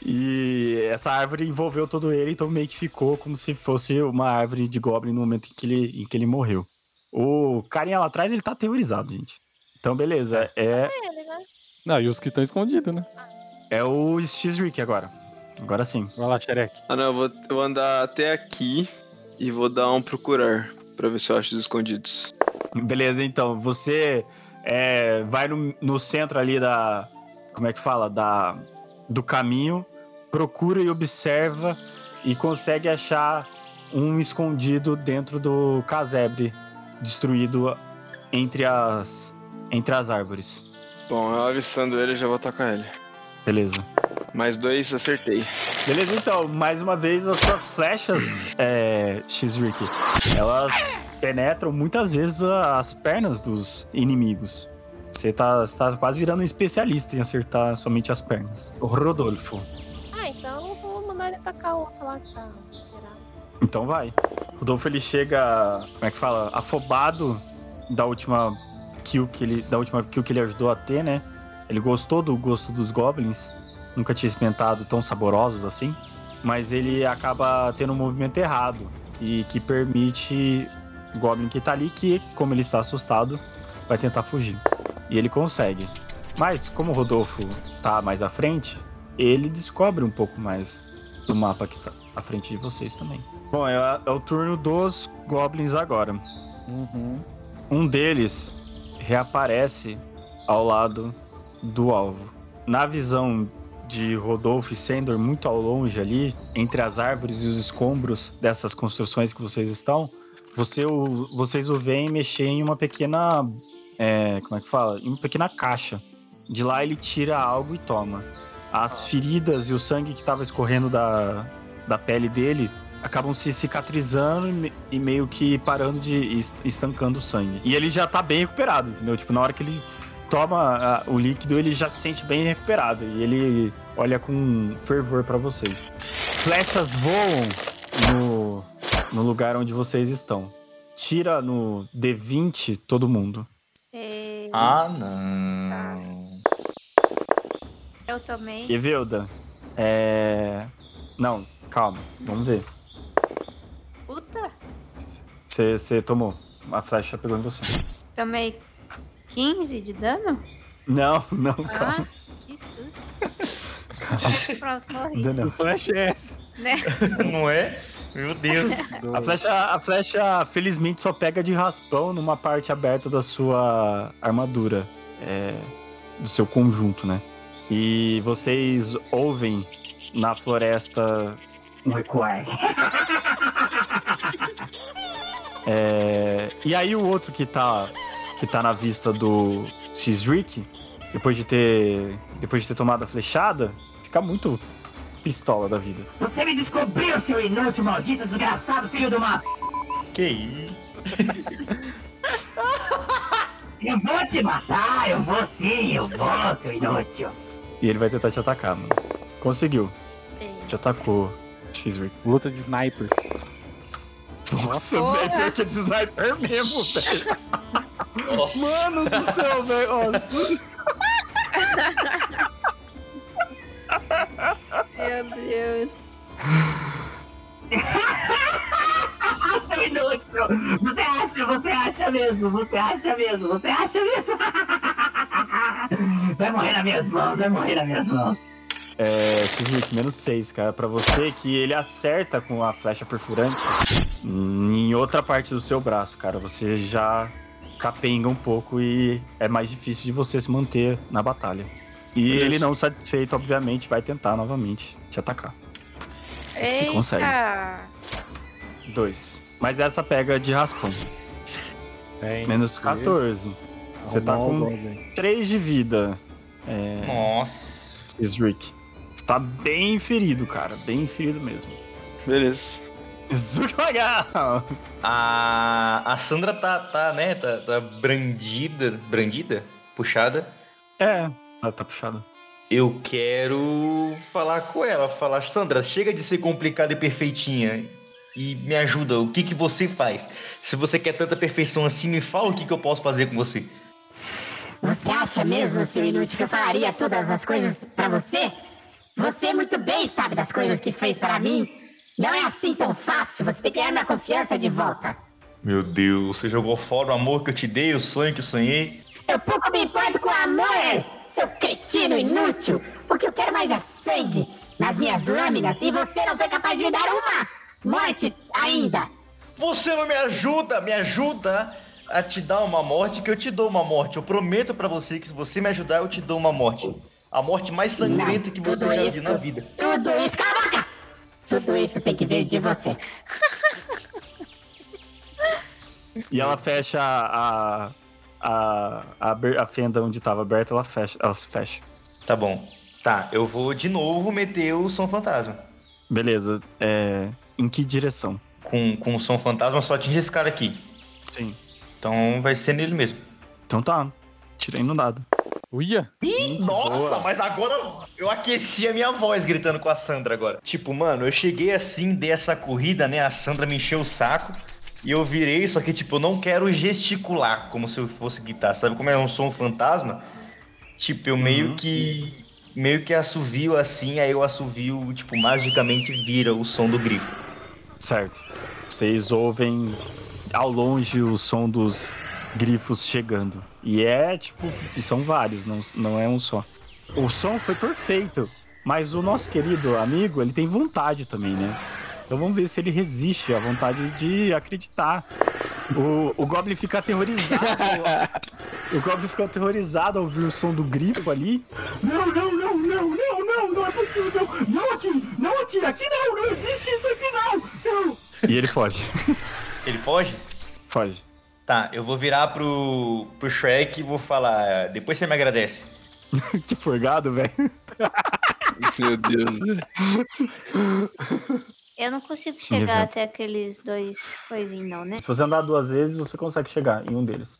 E essa árvore envolveu todo ele, então meio que ficou como se fosse uma árvore de Goblin no momento em que ele, em que ele morreu. O carinha lá atrás, ele tá aterrorizado, gente. Então, beleza. É, Ele, né? Não, e os que estão escondidos, né? é o X-Rick agora. Agora sim. Vai lá, xereque. Ah não, eu vou, eu vou andar até aqui e vou dar um procurar pra ver se eu acho os escondidos. Beleza, então. Você é, vai no, no centro ali da. Como é que fala? Da, do caminho, procura e observa e consegue achar um escondido dentro do casebre destruído entre as, entre as árvores. Bom, eu avistando ele, já vou atacar ele. Beleza. Mais dois, acertei. Beleza, então, mais uma vez as suas flechas, é, X-Rick, elas penetram muitas vezes as pernas dos inimigos. Você tá, tá quase virando um especialista em acertar somente as pernas. O Rodolfo. Ah, então eu vou mandar ele atacar o outro lá que tá esperado. Então vai. Rodolfo ele chega, como é que fala, afobado da última kill que ele, da última kill que ele ajudou a ter, né? Ele gostou do gosto dos goblins, nunca tinha experimentado tão saborosos assim, mas ele acaba tendo um movimento errado e que permite o goblin que tá ali que, como ele está assustado, vai tentar fugir. E ele consegue. Mas como o Rodolfo tá mais à frente, ele descobre um pouco mais do mapa que tá à frente de vocês também. Bom, é, é o turno dos goblins agora. Uhum. Um deles reaparece ao lado do alvo. Na visão de Rodolfo e Sendor, muito ao longe ali, entre as árvores e os escombros dessas construções que vocês estão, você o- vocês o veem mexer em uma pequena. é, como é que fala? Em uma pequena caixa. De lá ele tira algo e toma. As feridas e o sangue que estava escorrendo da, da pele dele acabam se cicatrizando e, me- meio que parando de est- estancando o sangue. E ele já tá bem recuperado, entendeu? Tipo, na hora que ele toma ah, o líquido, ele já se sente bem recuperado e ele olha com fervor pra vocês. Flechas voam no, no lugar onde vocês estão. Tira no D20 todo mundo. E... Ah, não. Eu tomei. Evelda, é. Não, calma, vamos ver. Puta, Você tomou. A flecha pegou em você. tomei 15 de dano? Não, não, calma. Ah, que susto. calma. Pronto, morri. Não, não. Flash é essa. Né? Não é? Meu Deus. A flecha, a flecha, felizmente, só pega de raspão numa parte aberta da sua armadura. é, do seu conjunto, né? E vocês ouvem na floresta. Um recuar. é, E aí o outro que tá, que tá na vista do X-Rick, depois de ter. Depois de ter tomado a flechada, fica muito pistola da vida. Você me descobriu, seu inútil, maldito, desgraçado, filho de uma... Que isso? Eu vou te matar, eu vou sim, eu vou, seu inútil. E ele vai tentar te atacar, mano. Conseguiu. Te atacou, Xrick. Luta de snipers. Nossa, Porra. velho, pior que é de sniper mesmo, velho. Nossa. Mano do céu, velho. Nossa. Meu Deus. Seu inútil! Você acha, você acha mesmo, você acha mesmo, você acha mesmo? Vai morrer nas minhas mãos, vai morrer nas minhas mãos. É, Xrick, menos 6, cara. Pra você que ele acerta com a flecha perfurante em outra parte do seu braço, cara. Você já capenga um pouco e é mais difícil de você se manter na batalha. E Beleza. ele não satisfeito, obviamente, vai tentar novamente te atacar. Eita. consegue. Dois. Mas essa pega de raspão. Tem. Menos 14. Você tá com bronze aí. 3 de vida. É. Nossa. Zrick. Você tá bem ferido, cara. Bem ferido mesmo. Beleza. Legal! A, a Sandra tá, tá, né? Tá, tá brandida. Brandida? Puxada. É, ela tá puxada. Eu quero falar com ela. Falar, Sandra, chega de ser complicada e perfeitinha. E me ajuda. O que, que você faz? Se você quer tanta perfeição assim, me fala o que, que eu posso fazer com você. Você acha mesmo, seu inútil, que eu falaria todas as coisas pra você? Você muito bem sabe das coisas que fez para mim. Não é assim tão fácil, você tem que ganhar minha confiança de volta. Meu Deus, você jogou fora o amor que eu te dei, o sonho que eu sonhei. Eu pouco me importo com amor, seu cretino inútil. O que eu quero mais é sangue nas minhas lâminas e você não foi capaz de me dar uma morte ainda. Você não me ajuda, me ajuda a te dar uma morte que eu te dou uma morte. Eu prometo pra você que se você me ajudar, eu te dou uma morte. A morte mais sangrenta que você já viu na vida. Tudo isso, cala a boca! Tudo isso tem que vir de você. E ela fecha a. A, a, a fenda onde tava aberta, ela fecha. Ela se fecha. Tá bom. Tá, eu vou de novo meter o som fantasma. Beleza. É. Em que direção? Com, com o som fantasma só atinge esse cara aqui. Sim. Então vai ser nele mesmo. Então tá. Tirei no dado. Uia! Ih, nossa, boa. mas agora eu aqueci a minha voz gritando com a Sandra agora. Tipo, mano, eu cheguei assim, dei essa corrida, né? A Sandra me encheu o saco. E eu virei, só que, tipo, eu não quero gesticular como se eu fosse gritar. Sabe como é um som fantasma? Tipo, eu meio Uhum. que. Meio que assovio assim, aí eu assovio, tipo, magicamente vira o som do grifo. Certo. Vocês ouvem ao longe o som dos grifos chegando. E é tipo, e são vários, não, não é um só. O som foi perfeito, mas o nosso querido amigo, ele tem vontade também, né? Então vamos ver se ele resiste à vontade de acreditar. O, o Goblin fica aterrorizado. o Goblin fica aterrorizado ao ouvir o som do grifo ali. Não, não, não, não, não, não, não é possível. Não aqui, não aqui, aqui não, não existe isso aqui não. Não. E ele foge. Ele foge? Foge. Tá, eu vou virar pro, pro Shrek e vou falar. Depois você me agradece. que forgado, velho. Meu Deus. Eu não consigo chegar até aqueles dois coisinhos, não, né? Se você andar duas vezes, você consegue chegar em um deles.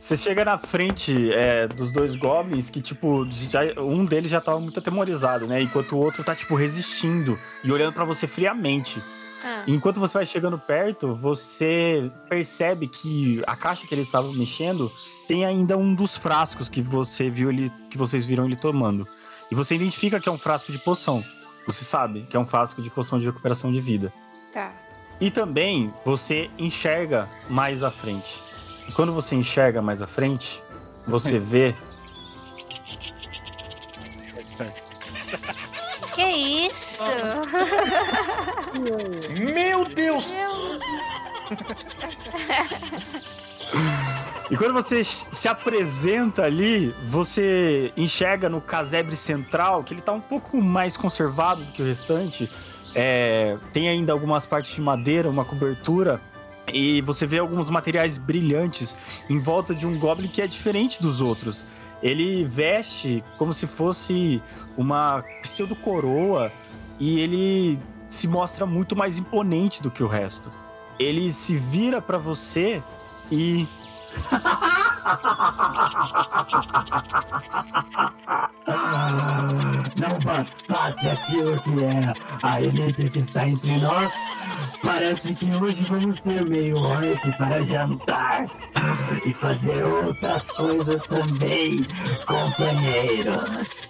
Você chega na frente é, dos dois goblins que, tipo, já, um deles já tava muito atemorizado, né? Enquanto o outro tá, tipo, resistindo e olhando pra você friamente. Ah, enquanto você vai chegando perto, você percebe que a caixa que ele tava mexendo tem ainda um dos frascos que você viu ele, que vocês viram ele tomando. E você identifica que é um frasco de poção. Você sabe que é um frasco de poção de recuperação de vida. tá. E também você enxerga mais à frente. E quando você enxerga mais à frente, você vê. Que isso? Meu Deus! Meu... E quando você se apresenta ali, você enxerga no casebre central que ele tá um pouco mais conservado do que o restante. É, tem ainda algumas partes de madeira, uma cobertura. E você vê alguns materiais brilhantes em volta de um goblin que é diferente dos outros. Ele veste como se fosse uma pseudo coroa e ele se mostra muito mais imponente do que o resto. Ele se vira pra você e Não bastasse aquilo que é a relíquia que está entre nós, parece que hoje vamos ter meio orc para jantar e fazer outras coisas também, companheiros.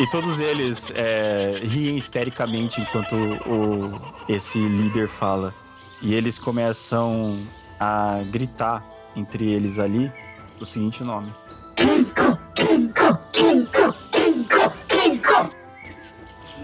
E todos eles é, riem histericamente enquanto o, esse líder fala. E eles começam a gritar entre eles ali o seguinte nome.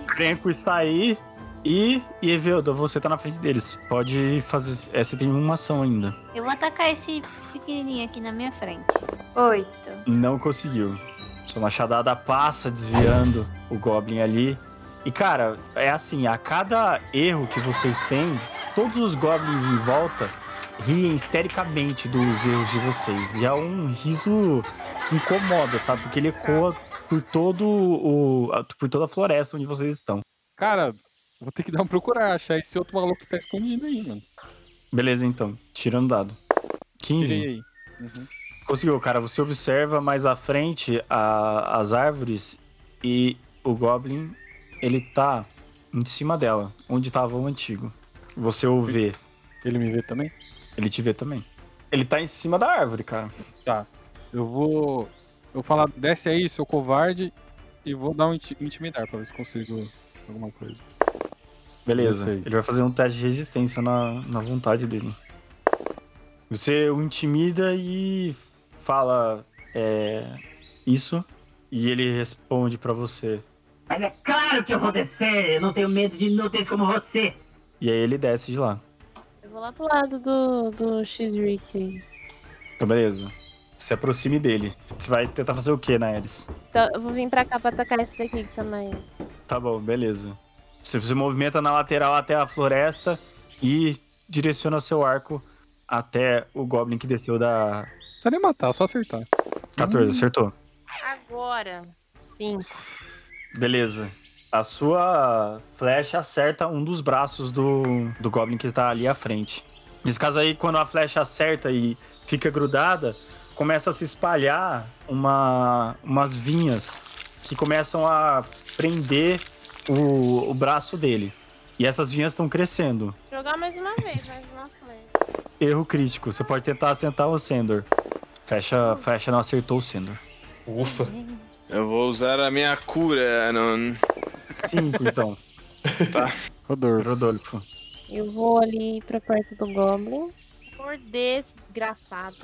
Crenco está aí e, e Evelda, você tá na frente deles. Pode fazer. É, você tem uma ação ainda. Eu vou atacar esse pequenininho aqui na minha frente. Oito. Não conseguiu. Sua machadada passa desviando o Goblin ali. E cara, é assim, a cada erro que vocês têm, todos os Goblins em volta riem histericamente dos erros de vocês. E é um riso que incomoda, sabe? Porque ele ecoa por todo o. por toda a floresta onde vocês estão. Cara, vou ter que dar um procurar, achar esse outro maluco que tá escondido aí, mano. Beleza, então. Tirando dado. 15. Tirei aí. Uhum. Conseguiu, cara. Você observa mais à frente a- as árvores e o Goblin, ele tá em cima dela, onde tava o antigo. Você o vê, Ele me vê também? Ele te vê também. Ele tá em cima da árvore, cara. Eu vou. Eu vou falar, desce aí, seu covarde, e vou dar um inti- intimidar pra ver se consigo alguma coisa. Beleza. 16. Ele vai fazer um teste de resistência na, na vontade dele. Você o intimida e fala é, isso, e ele responde pra você. Mas é claro que eu vou descer, eu não tenho medo de inúteis como você. E aí ele desce de lá. Eu vou lá pro lado do, do X-Rick aí. Então, beleza. Se aproxime dele. Você vai tentar fazer o que, Naelis? Então, eu vou vir pra cá pra atacar esse daqui que tá mais. Tá bom, beleza. Você se movimenta na lateral até a floresta e direciona seu arco até o Goblin que desceu da Não precisa nem matar, só acertar. 14, acertou. Agora. Cinco. Beleza. A sua flecha acerta um dos braços do, do Goblin que está ali à frente. Nesse caso aí, quando a flecha acerta e fica grudada, começa a se espalhar uma, umas vinhas que começam a prender o, o braço dele. E essas vinhas estão crescendo. Jogar mais uma vez, mais uma flecha. Erro crítico. Você pode tentar assentar o Sendor. Flecha, flecha não acertou o Sendor. Ufa. Eu vou usar a minha cura. Não... Cinco, então. Rodolfo. Rodolfo. Eu vou ali pra perto do Goblin. Morder esse desgraçado.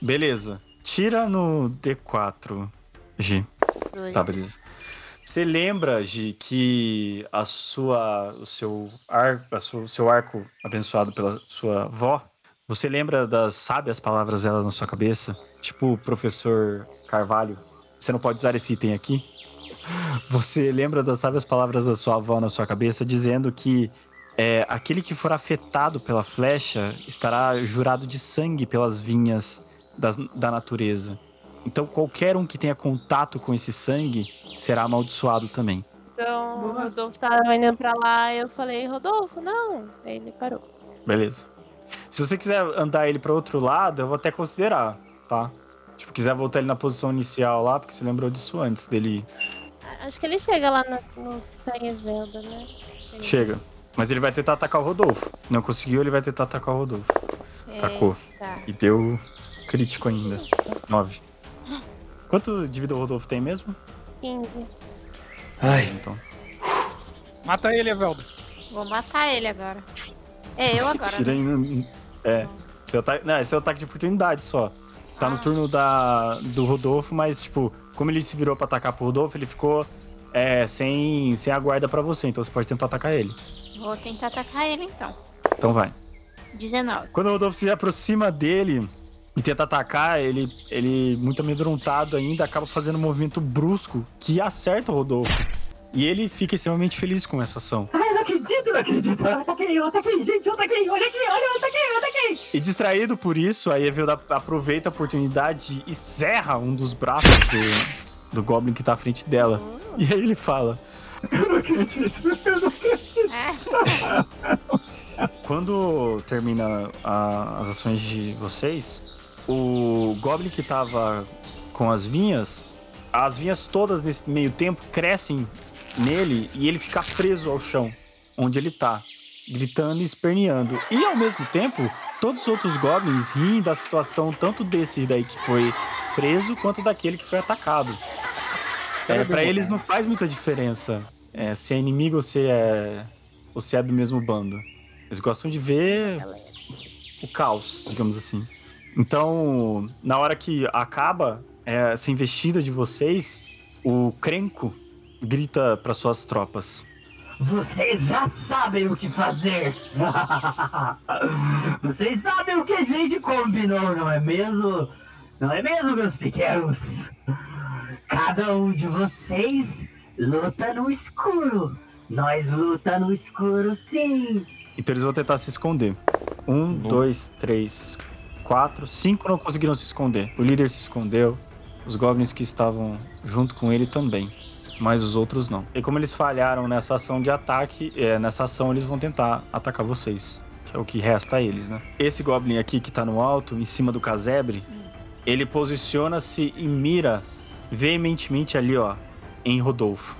Beleza. Tira no D4, G. Dois. Tá, beleza. Você lembra, Gi, que a sua, o seu arco, a sua- o seu arco abençoado pela sua avó, você lembra das sábias palavras dela na sua cabeça? Tipo o professor Carvalho. Você não pode usar esse item aqui? Você lembra das sábias palavras da sua avó na sua cabeça dizendo que é, aquele que for afetado pela flecha estará jurado de sangue pelas vinhas das- da natureza. Então qualquer um que tenha contato com esse sangue será amaldiçoado também. Então, o Rodolfo tava indo pra lá e eu falei, Rodolfo, não. Aí ele parou. Beleza. Se você quiser andar ele para outro lado, eu vou até considerar, tá? Tipo, quiser voltar ele na posição inicial lá, porque você lembrou disso antes dele. Acho que ele chega lá nos que tá em Zelda, né? Ele- Chega. Mas ele vai tentar atacar o Rodolfo. Não conseguiu, ele vai tentar atacar o Rodolfo. Atacou. Tá. E deu crítico ainda. 9. Quanto de vida o Rodolfo tem mesmo? 15. Ai, Então. Mata ele, Evelda. Vou matar ele agora. É eu agora. Tira né? no- É. Seu ataque, não, esse é o ataque de oportunidade só. Tá no Ah. turno da, do Rodolfo, mas, tipo, como ele se virou pra atacar pro Rodolfo, ele ficou é, sem, sem a guarda pra você. Então você pode tentar atacar ele. Vou tentar atacar ele então. Então vai. 19. Quando o Rodolfo se aproxima dele e tenta atacar, ele, ele muito amedrontado ainda, acaba fazendo um movimento brusco que acerta o Rodolfo. E ele fica extremamente feliz com essa ação. Ai, eu não acredito, eu não acredito. Eu ataquei, eu ataquei, gente, eu ataquei. Olha aqui, olha, eu ataquei, eu ataquei. E distraído por isso, a Evelda aproveita a oportunidade e serra um dos braços do, do Goblin que tá à frente dela. E aí ele fala: Eu não acredito, eu não acredito. Quando termina a- as ações de vocês, o Goblin que tava com as vinhas, as vinhas todas nesse meio tempo crescem nele e ele fica preso ao chão, onde ele tá, gritando e esperneando. E ao mesmo tempo, todos os outros goblins riem da situação, tanto desse daí que foi preso, quanto daquele que foi atacado. É, para eles não faz muita diferença é, se é inimigo ou se é, ou se é do mesmo bando. Eles gostam de ver o caos, digamos assim. Então, na hora que acaba é, essa investida de vocês, o Crenco grita para suas tropas. Vocês já sabem o que fazer. Vocês sabem o que a gente combinou, não é mesmo? Não é mesmo, meus pequenos? Cada um de vocês luta no escuro. Nós luta no escuro, sim. Então eles vão tentar se esconder. Um, dois, três, quatro, cinco não conseguiram se esconder. O líder se escondeu, os goblins que estavam junto com ele também. Mas os outros não. E como eles falharam nessa ação de ataque, é, nessa ação eles vão tentar atacar vocês. Que é o que resta a eles, né? Esse goblin aqui que tá no alto, em cima do casebre, ele posiciona-se e mira veementemente ali, ó, em Rodolfo.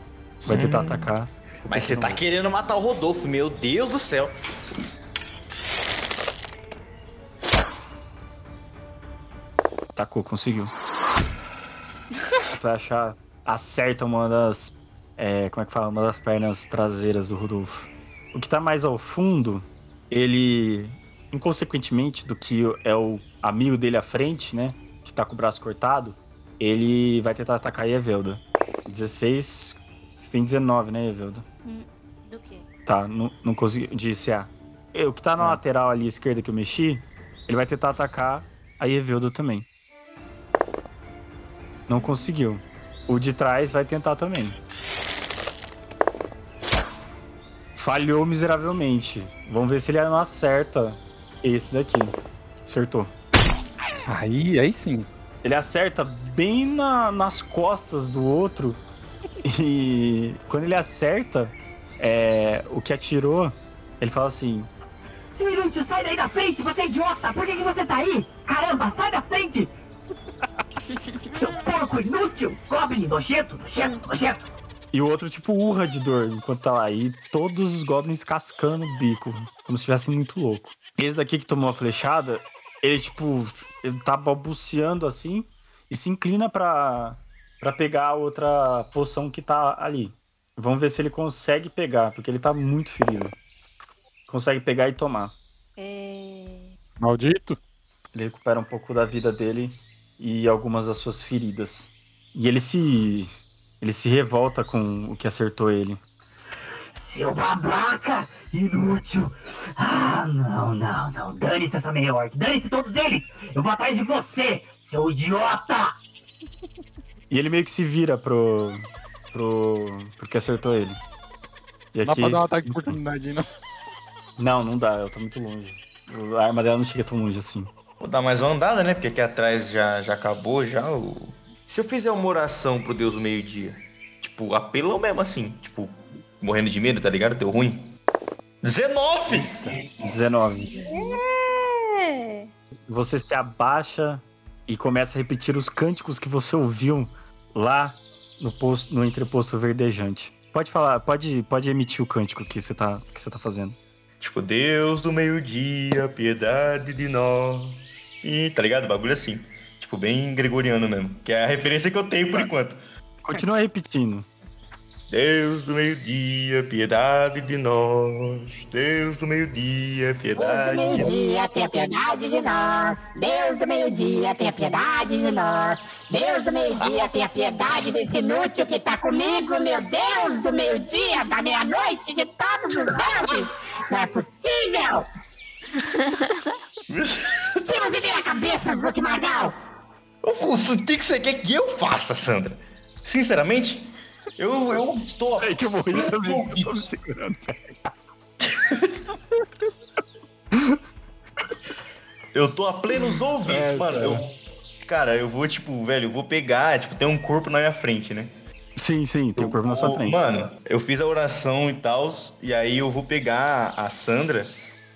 Vai tentar Hum. atacar. Mas você tá querendo matar o Rodolfo, meu Deus do céu. Tacou, conseguiu. Vai achar. Acerta uma das. é, como é que fala? Uma das pernas traseiras do Rodolfo. O que tá mais ao fundo, ele. Inconsequentemente do que é o amigo dele à frente, né? Que tá com o braço cortado, ele vai tentar atacar a Evelda. 16. Você tem 19, né, Evelda? Do quê? Tá, não, não consegui. De CA. É, O que tá na lateral ali esquerda que eu mexi, ele vai tentar atacar a Evelda também. Não conseguiu. O de trás vai tentar também. Falhou miseravelmente. Vamos ver se ele não acerta esse daqui. Acertou. Aí, aí sim. Ele acerta bem na- nas costas do outro. E quando ele acerta, é, o que atirou, ele fala assim: Seu inútil, sai daí da frente, você é idiota! Por que, que você tá aí? Caramba, sai da frente! Porco inútil! Goblin nojento, nojento, nojento! E o outro, tipo, urra de dor enquanto tá lá. E todos os goblins cascando o bico, como se estivesse muito louco. Esse daqui que tomou a flechada, ele, tipo, ele tá balbuciando assim e se inclina pra, pra pegar a outra poção que tá ali. Vamos ver se ele consegue pegar, porque ele tá muito ferido. Consegue pegar e tomar. É... Maldito. Ele recupera um pouco da vida dele e algumas das suas feridas. E ele se. Ele se revolta com o que acertou ele. Seu babaca! Inútil! Ah, não, não, não. Dane-se essa meia orc. Dane-se todos eles! Eu vou atrás de você, seu idiota! E ele meio que se vira pro. pro. pro que acertou ele. E Não dá aqui. pra dar um ataque de oportunidade não. Não, não dá, ela tá muito longe. A arma dela não chega tão longe assim. Vou dar mais uma andada, né? Porque aqui atrás já, já acabou já o... Se eu fizer uma oração pro Deus do meio-dia, tipo, apelão mesmo assim, tipo, morrendo de medo, tá ligado? Deu ruim. 19! 19. É. Você se abaixa e começa a repetir os cânticos que você ouviu lá no, posto, no entreposto verdejante. Pode falar, pode, pode emitir o cântico que você tá, que você tá fazendo. Tipo, Deus do meio-dia, piedade de nós. E, tá ligado? Bagulho assim. Tipo, bem gregoriano mesmo. Que é a referência que eu tenho por enquanto. Continua repetindo. Deus do meio-dia, piedade de nós. Deus do meio-dia, Deus do piedade de nós. meio-dia, tenha piedade de nós. Deus do meio-dia, tenha piedade de nós. Deus do meio-dia, tenha piedade desse inútil que tá comigo, meu Deus do meio-dia, da meia-noite, de todos os deuses. Não é possível! O que você tem na cabeça, Zuki Magal? O o que que você quer que eu faça, Sandra? Sinceramente, eu, eu estou. É que eu morri também, eu tô me segurando. Eu tô a plenos ouvidos, É, mano. cara. Eu, cara, eu vou, tipo, velho, eu vou pegar, tipo, tem um corpo na minha frente, né? Sim, sim, tem o corpo na sua Eu- frente. Mano, eu fiz a oração e tal, e aí eu vou pegar a Sandra,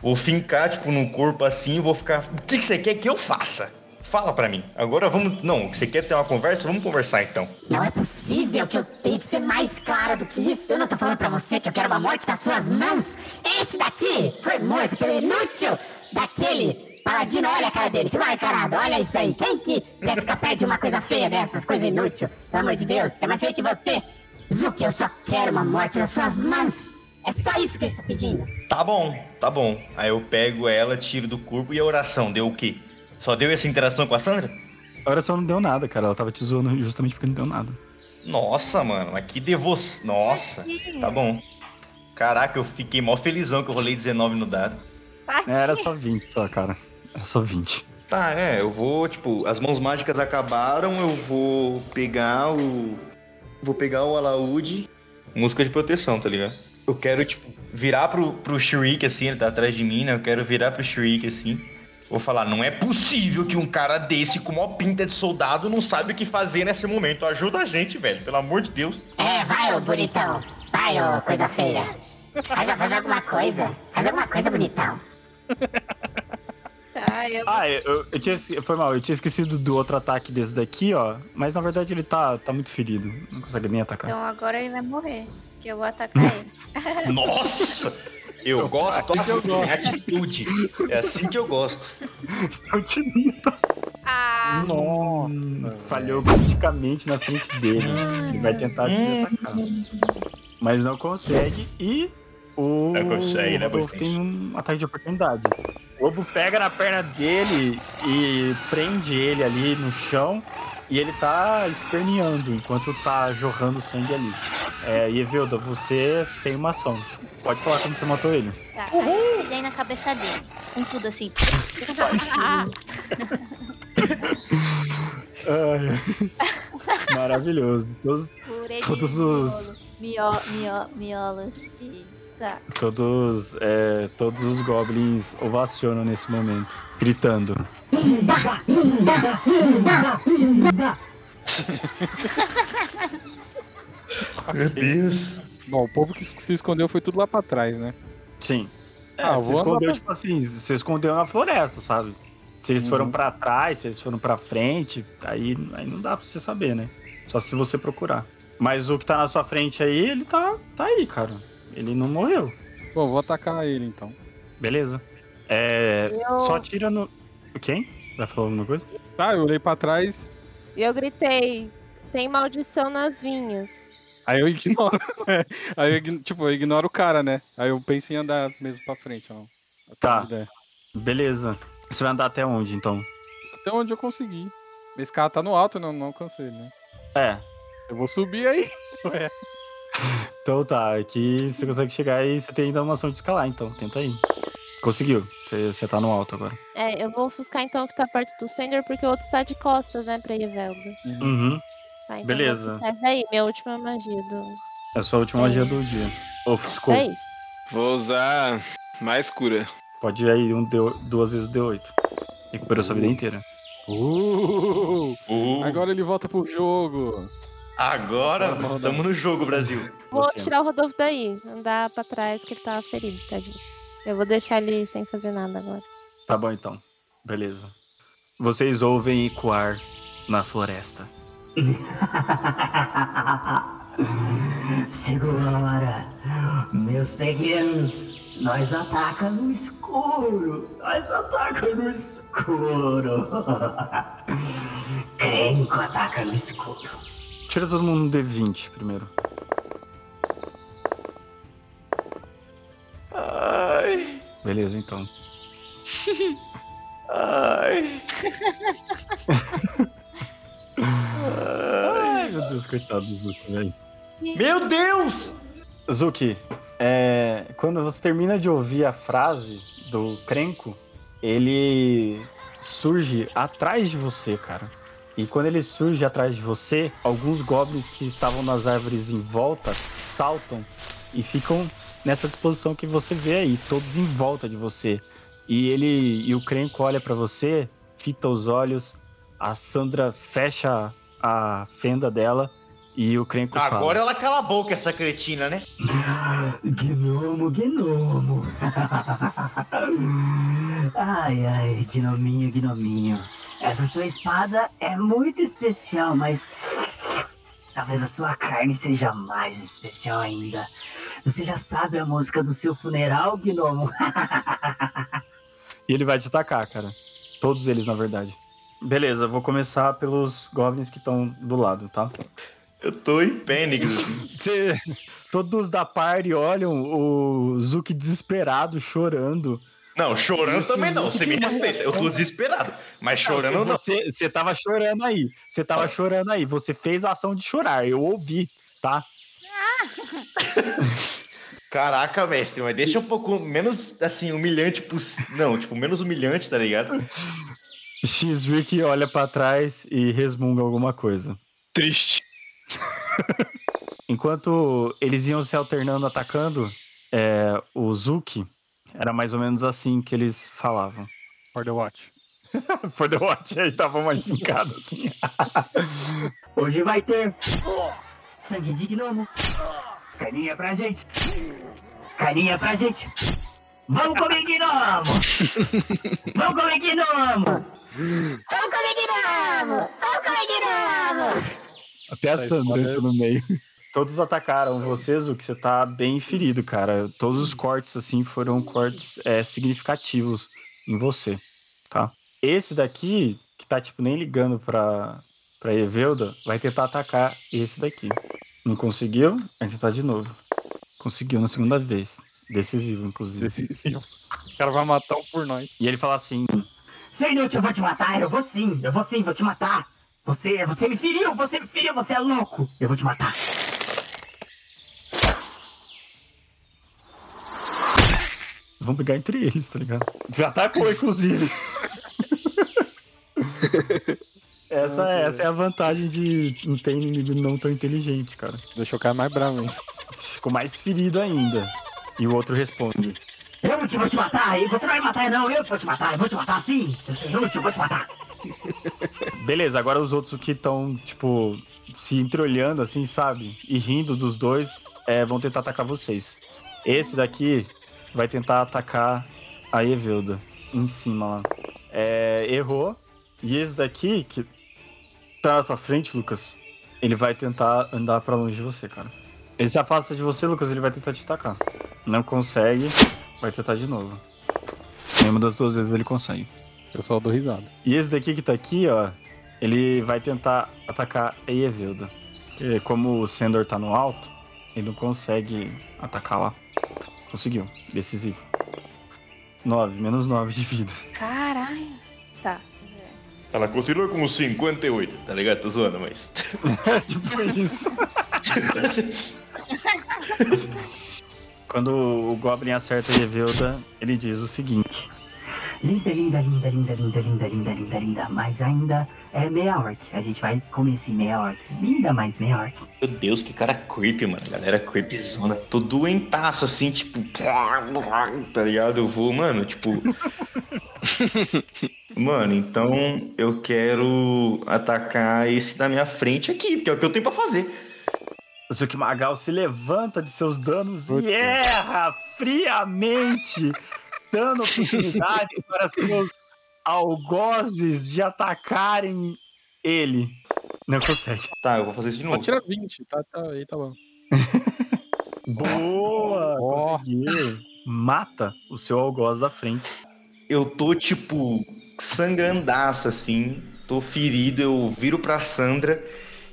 vou fincar, tipo, no corpo assim, e vou ficar. O que, que você quer que eu faça? Fala pra mim. Agora vamos. Não, você quer ter uma conversa? Vamos conversar então. Não é possível que eu tenha que ser mais clara do que isso. Eu não tô falando pra você que eu quero uma morte nas suas mãos. Esse daqui foi morto pelo inútil daquele paladino. Olha a cara dele, que mal encarado. Olha isso daí. Quem que quer ficar perto de uma coisa feia dessas, coisa inútil? Pelo amor de Deus, é mais feio que você. Zuki, eu só quero uma morte nas suas mãos. É só isso que ele está pedindo. Tá bom, tá bom. Aí eu pego ela, tiro do corpo e a oração deu o quê? Só deu essa interação com a Sandra? A oração não deu nada, cara. Ela tava te zoando justamente porque não deu nada. Nossa, mano, mas que devoção. Nossa, tá bom. Caraca, eu fiquei mó felizão que eu rolei 19 no dado. É, era só 20 só, cara. Era só 20. Tá, é, eu vou, tipo, as mãos mágicas acabaram, eu vou pegar o. Vou pegar o alaúde. Música de proteção, tá ligado? Eu quero, tipo, virar pro, pro Shriek, assim, ele tá atrás de mim, né? Eu quero virar pro Shriek, assim. Vou falar, não é possível que um cara desse com uma pinta de soldado não sabe o que fazer nesse momento. Ajuda a gente, velho, pelo amor de Deus. É, vai, ô bonitão. Vai, ô coisa feia. Faz, faz alguma coisa. Faz alguma coisa, bonitão. Tá, eu Ah, eu, eu tinha. Foi mal, eu tinha esquecido do outro ataque desse daqui, ó. Mas na verdade ele tá, tá muito ferido. Não consegue nem atacar. Então agora ele vai morrer. Que eu vou atacar ele. Nossa! Eu gosto assim eu gosto. atitude. É assim que eu gosto. Ah, Nossa, falhou praticamente na frente dele. Ele vai tentar te Hum. atacar. Mas não consegue e o Não consegue, né, Rodolfo tem um ataque de oportunidade. O lobo pega na perna dele e prende ele ali no chão e ele tá esperneando enquanto tá jorrando sangue ali. É, e Evelda, você tem uma ação. Pode falar como você matou ele. tá. Aí eu pisei na cabeça dele. Com tudo assim. Ai, Maravilhoso. Todos, Todos os- miolo, mio- miolos de. Tá. todos, é, todos os goblins ovacionam nesse momento, gritando. Meu Deus. Bom, o povo que se escondeu foi tudo lá pra trás, né? Sim. É, Ah, se escondeu, andar tipo assim, se escondeu na floresta, sabe? Se eles foram Uhum. pra trás, se eles foram pra frente, aí, aí não dá pra você saber, né? Só se você procurar. Mas o que tá na sua frente aí, ele tá, tá aí, cara. Ele não morreu. Bom, vou atacar ele então. Beleza. É. Eu, Só tira no. Quem? Vai falar alguma coisa? Tá, eu olhei pra trás, eu gritei, tem maldição nas vinhas. aí eu ignoro. Aí eu, ign- tipo, eu ignoro o cara, né? Aí eu penso em andar mesmo pra frente, ó. Até Tá. onde der. Beleza. Você vai andar até onde, então? Até onde eu conseguir. Esse cara tá no alto, eu não, não alcancei, né? É. Eu vou subir aí. Ué. Então tá, aqui você consegue chegar e você tem ainda uma ação de escalar, então. Tenta aí. Conseguiu. Você, você tá no alto agora. É, eu vou ofuscar então o que tá perto do Sender, porque o outro tá de costas, né, pra Evelda. Uhum. Tá, então Beleza. Ofuscar daí, minha última magia do. É a sua última magia do dia. Ofuscou. É isso. Vou usar mais cura. Pode ir aí um D, duas vezes D8. Recuperou sua vida inteira. Uh, Uh, agora ele volta pro jogo. Agora estamos no jogo, Brasil. Vou Você. tirar o Rodolfo daí, andar pra trás que ele tava ferido, tadinho. Eu vou deixar ele sem fazer nada agora. Tá bom então. Beleza. Vocês ouvem ecoar na floresta. Segura, meus pequenos. Nós ataca no escuro. Nós ataca no escuro. Crenco ataca no escuro. Tira todo mundo um D20 primeiro. Ai, Beleza, então. ai. Ai, meu Deus, coitado do Zuki, velho. Meu Deus! Zuki, é, quando você termina de ouvir a frase do Crenco, ele surge atrás de você, cara. E quando ele surge atrás de você, alguns goblins que estavam nas árvores em volta saltam e ficam nessa disposição que você vê aí, todos em volta de você, E ele e o Crenco olha pra você, fita os olhos, a Sandra fecha a fenda dela e o Crenco fala. Agora ela cala a boca, essa cretina, né? Gnomo, gnomo. ai, ai, gnominho, gnominho. Essa sua espada é muito especial, mas talvez a sua carne seja mais especial ainda. Você já sabe a música do seu funeral, gnomo? E ele vai te atacar, cara. Todos eles, na verdade. Beleza, vou começar pelos goblins que estão do lado, tá? Eu tô em pânico. Cê- Todos da party olham o Zuki desesperado, chorando. Não, chorando também não, você me respeita. Eu tô desesperado. Mas chorando não. Você, você tava chorando aí. Você tava chorando aí. Você fez a ação de chorar. Eu ouvi, tá? Caraca, mestre, mas deixa um pouco menos, assim, humilhante possível. Não, tipo, menos humilhante, tá ligado? X-Rick olha pra trás e resmunga alguma coisa. Triste. Enquanto eles iam se alternando atacando, é, o Zuki era mais ou menos assim que eles falavam. For the watch. For the watch, aí tava uma linkada assim. Hoje vai ter sangue de gnomo. Carinha pra gente. Carinha pra gente. Vamos comer gnomo! Vamos comer gnomo! Vamos comer gnomo! Vamos comer gnomo! Até a Tá Sandra entrou no meio. Todos atacaram você, Zuki. Você tá bem ferido, cara. Todos os cortes, assim, foram cortes é, significativos em você, tá? Esse daqui, que tá, tipo, nem ligando pra, pra Evelda, vai tentar atacar esse daqui. Não conseguiu? Vai tentar de novo. Conseguiu na segunda vez. Decisivo, inclusive. Decisivo. O cara vai matar um por nós. E ele fala assim: Seu inútil, eu vou te matar, eu vou sim, eu vou sim, vou te matar. Você, você me feriu, você me feriu, você é louco. Eu vou te matar. Vão brigar entre eles, tá ligado? Já atacou, inclusive. essa, é, essa é a vantagem de não ter inimigo não tão inteligente, cara. Deixou o cara mais bravo, hein? Ficou mais ferido ainda. E o outro responde: Eu que vou te matar, e você não vai me matar, não, eu que vou te matar, eu vou te matar sim. Eu sou inútil, eu vou te matar. Beleza, agora os outros que estão, tipo, se entreolhando assim, sabe? E rindo dos dois, é, vão tentar atacar vocês. Esse daqui vai tentar atacar a Evelda em cima lá. É, errou. E esse daqui, que tá na tua frente, Lucas, ele vai tentar andar pra longe de você, cara. Ele se afasta de você, Lucas, ele vai tentar te atacar. Não consegue, vai tentar de novo. Nenhuma das duas vezes ele consegue. Eu só dou risada. E esse daqui que tá aqui, ó, ele vai tentar atacar a Evelda. Porque como o Sendor tá no alto, ele não consegue atacar lá. Conseguiu. Decisivo. 9, menos 9 de vida. Caralho. Tá. Ela continua com 58, tá ligado? Tô zoando, mas. tipo isso. Quando o Goblin acerta a Evelda, ele diz o seguinte. Linda, linda, linda, linda, linda, linda, linda, linda, linda. Mas ainda é meia orc. A gente vai comer esse meia orc. Linda, mas meia orc. Meu Deus, que cara creepy, mano. Galera creepzona. Tô doentaço, assim, tipo. Tá ligado? Eu vou, mano, tipo. mano, então eu quero atacar esse da minha frente aqui, porque é o que eu tenho pra fazer. Zuki Magal se levanta de seus danos Putz. e erra friamente, dando oportunidade para seus algozes de atacarem ele. Não consegue. Tá, eu vou fazer isso de Só novo. tira 20, tá, tá, aí tá bom. Boa! Ó. Conseguiu. Mata o seu algoz da frente. Eu tô, tipo, sangrandaço, assim. Tô ferido, eu viro pra Sandra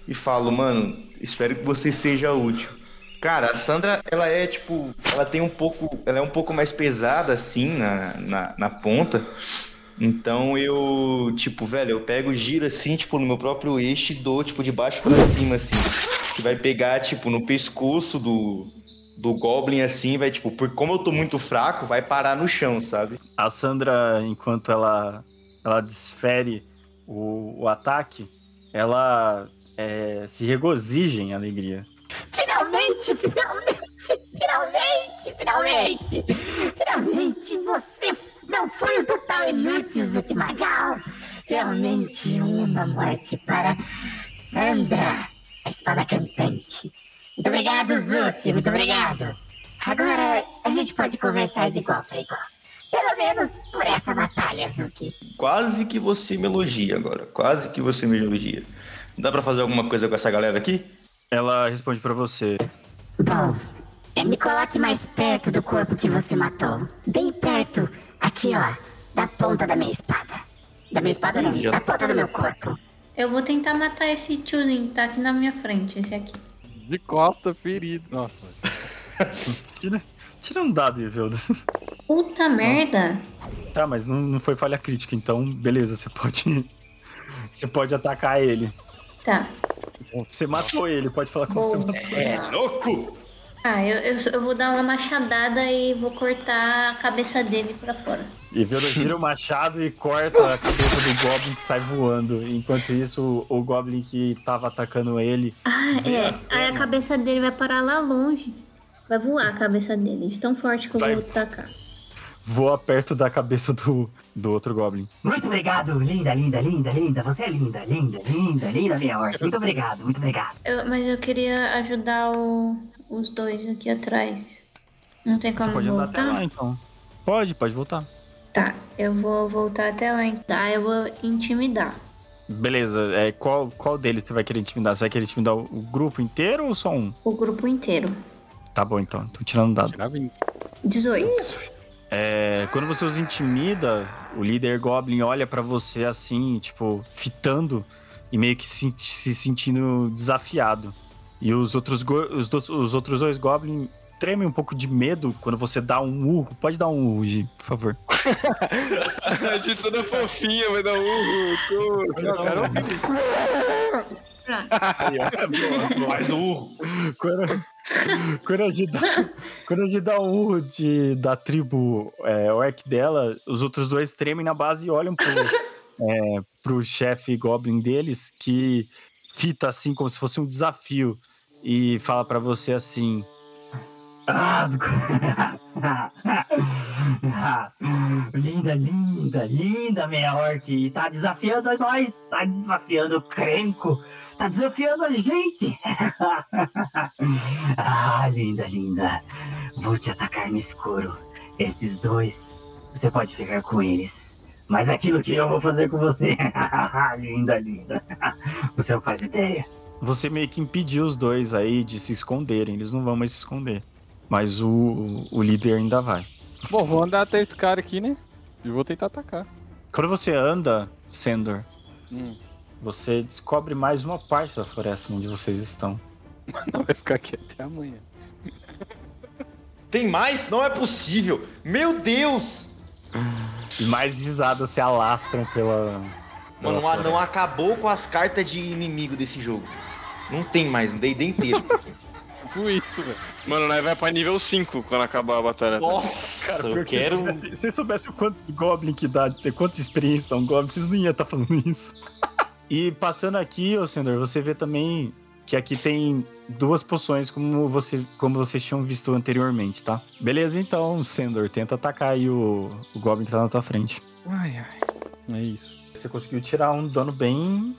e falo, mano, espero que você seja útil. Cara, a Sandra, ela é, tipo, ela tem um pouco, ela é um pouco mais pesada, assim, na, na, na ponta. Então eu, tipo, velho, eu pego, giro assim, tipo, no meu próprio eixo e dou, tipo, de baixo pra cima, assim. Que vai pegar, tipo, no pescoço do, do Goblin, assim, vai, tipo, por como eu tô muito fraco, vai parar no chão, sabe? A Sandra, enquanto ela, ela desfere o, o ataque, ela é, se regozija em alegria. Finalmente, finalmente, finalmente, finalmente! Finalmente você Não foi um total inútil, Zuki Magal. Realmente uma morte para Sandra, a espada cantante. Muito obrigado, Zuki. Muito obrigado. Agora a gente pode conversar de igual para igual. Pelo menos por essa batalha, Zuki. Quase que você me elogia agora. Quase que você me elogia. Dá pra fazer alguma coisa com essa galera aqui? Ela responde pra você. Bom, é, me coloque mais perto do corpo que você matou. Bem perto, aqui ó, da ponta da minha espada. Da minha espada não, Já- da ponta do meu corpo. Eu vou tentar matar esse tiozinho que tá aqui na minha frente, esse aqui. De costa, ferido. Nossa, Tira, tira um dado, Eveldo. Puta merda. Tá, mas não, não foi falha crítica, então beleza, você pode. Você pode atacar ele. Tá. Você matou ele, pode falar como você matou. É louco! Ah, eu, eu, eu vou dar uma machadada e vou cortar a cabeça dele pra fora. E gira o machado e corta a cabeça do Goblin que sai voando. Enquanto isso, o, o Goblin que tava atacando ele. Ah, é. Aí a cabeça dele vai parar lá longe. Vai voar a cabeça dele, de tão forte que eu Vai. vou tacar. Voa perto da cabeça do, do outro Goblin. Muito obrigado, linda, linda, linda, linda. Você é linda, linda, linda, linda, minha orc. Muito obrigado, muito obrigado. Eu- mas eu queria ajudar o- os dois aqui atrás. Não tem Você como pode andar até voltar? lá, então. Pode, pode voltar. Tá, eu vou voltar até lá. então. Tá, eu vou intimidar. Beleza, é, qual, qual deles você vai querer intimidar? Você vai querer intimidar o, o grupo inteiro ou só um? O grupo inteiro. Tá bom, então. Tô tirando dado. tirava em 18. É, quando você os intimida, o líder Goblin olha pra você assim, tipo, fitando e meio que se, se sentindo desafiado. E os outros, os, do- os outros dois Goblins tremem um pouco de medo quando você dá um urro. Pode dar um urro, Gi, por favor. A gente toda fofinha, vai dar um urro. Eu quero ouvir. Faz o urro. Quando, quando a gente dá, quando a gente dá um urro de, da tribo é, orc dela, os outros dois tremem na base e olham pro, é, pro chefe goblin deles, que fita assim como se fosse um desafio e fala pra você assim: Ah, linda, linda, linda, minha orc. Tá desafiando nós, tá desafiando o Crenco, tá desafiando a gente. ah, linda, linda. Vou te atacar no escuro. Esses dois, você pode ficar com eles. Mas aquilo que eu vou fazer com você, linda, linda. Você não faz ideia. Você meio que impediu os dois aí de se esconderem, eles não vão mais se esconder. Mas o, o líder ainda vai. Bom, vou andar até esse cara aqui, né? E vou tentar atacar. Quando você anda, Sendor, Hum. você descobre mais uma parte da floresta onde vocês estão. Não vai ficar aqui até amanhã. Tem mais? Não é possível. Meu Deus! E mais risadas se alastram pela. pela Mano, o anão floresta. acabou com as cartas de inimigo desse jogo. Não tem mais, um D&D inteiro. Tipo isso, velho. Mano, nós vai pra nível 5 quando acabar a batalha. Nossa, Cara, eu que quero... se soubesse, se soubesse o quanto de Goblin que dá, quanto de experiência dá um Goblin, vocês não iam estar falando isso. e passando aqui, ô Sendor, você vê também que aqui tem duas poções como, você, como vocês tinham visto anteriormente, tá? Beleza, então, Sendor, tenta atacar aí o, o Goblin que tá na tua frente. Ai, ai. É isso. Você conseguiu tirar um dano bem,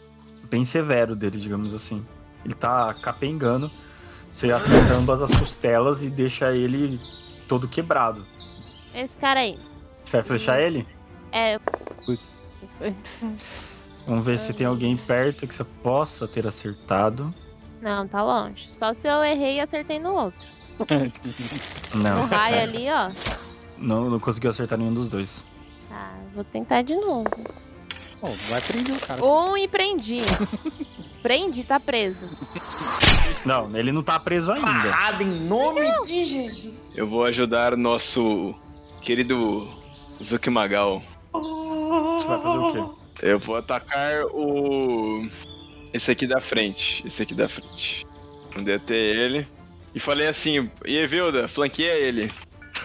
bem severo dele, digamos assim. Ele tá capengando, você acerta ambas as costelas e deixa ele todo quebrado. Esse cara aí. Você vai flechar ele? É. Vamos ver se tem alguém perto que você possa ter acertado. Não, tá longe. Só se eu errei e acertei no outro. No Não, raio ali, ó. não, não conseguiu acertar nenhum dos dois. Tá, vou tentar de novo. Bom, vai prender o cara. Um e prendi. prendi, tá preso. Não, ele não tá preso ainda. Parada em nome de Jesus. Eu vou ajudar nosso querido Zuki Magal. Você vai fazer o quê? Eu vou atacar o. Esse aqui da frente. Esse aqui da frente. Andei até ele. E falei assim: e Evilda, flanqueia ele.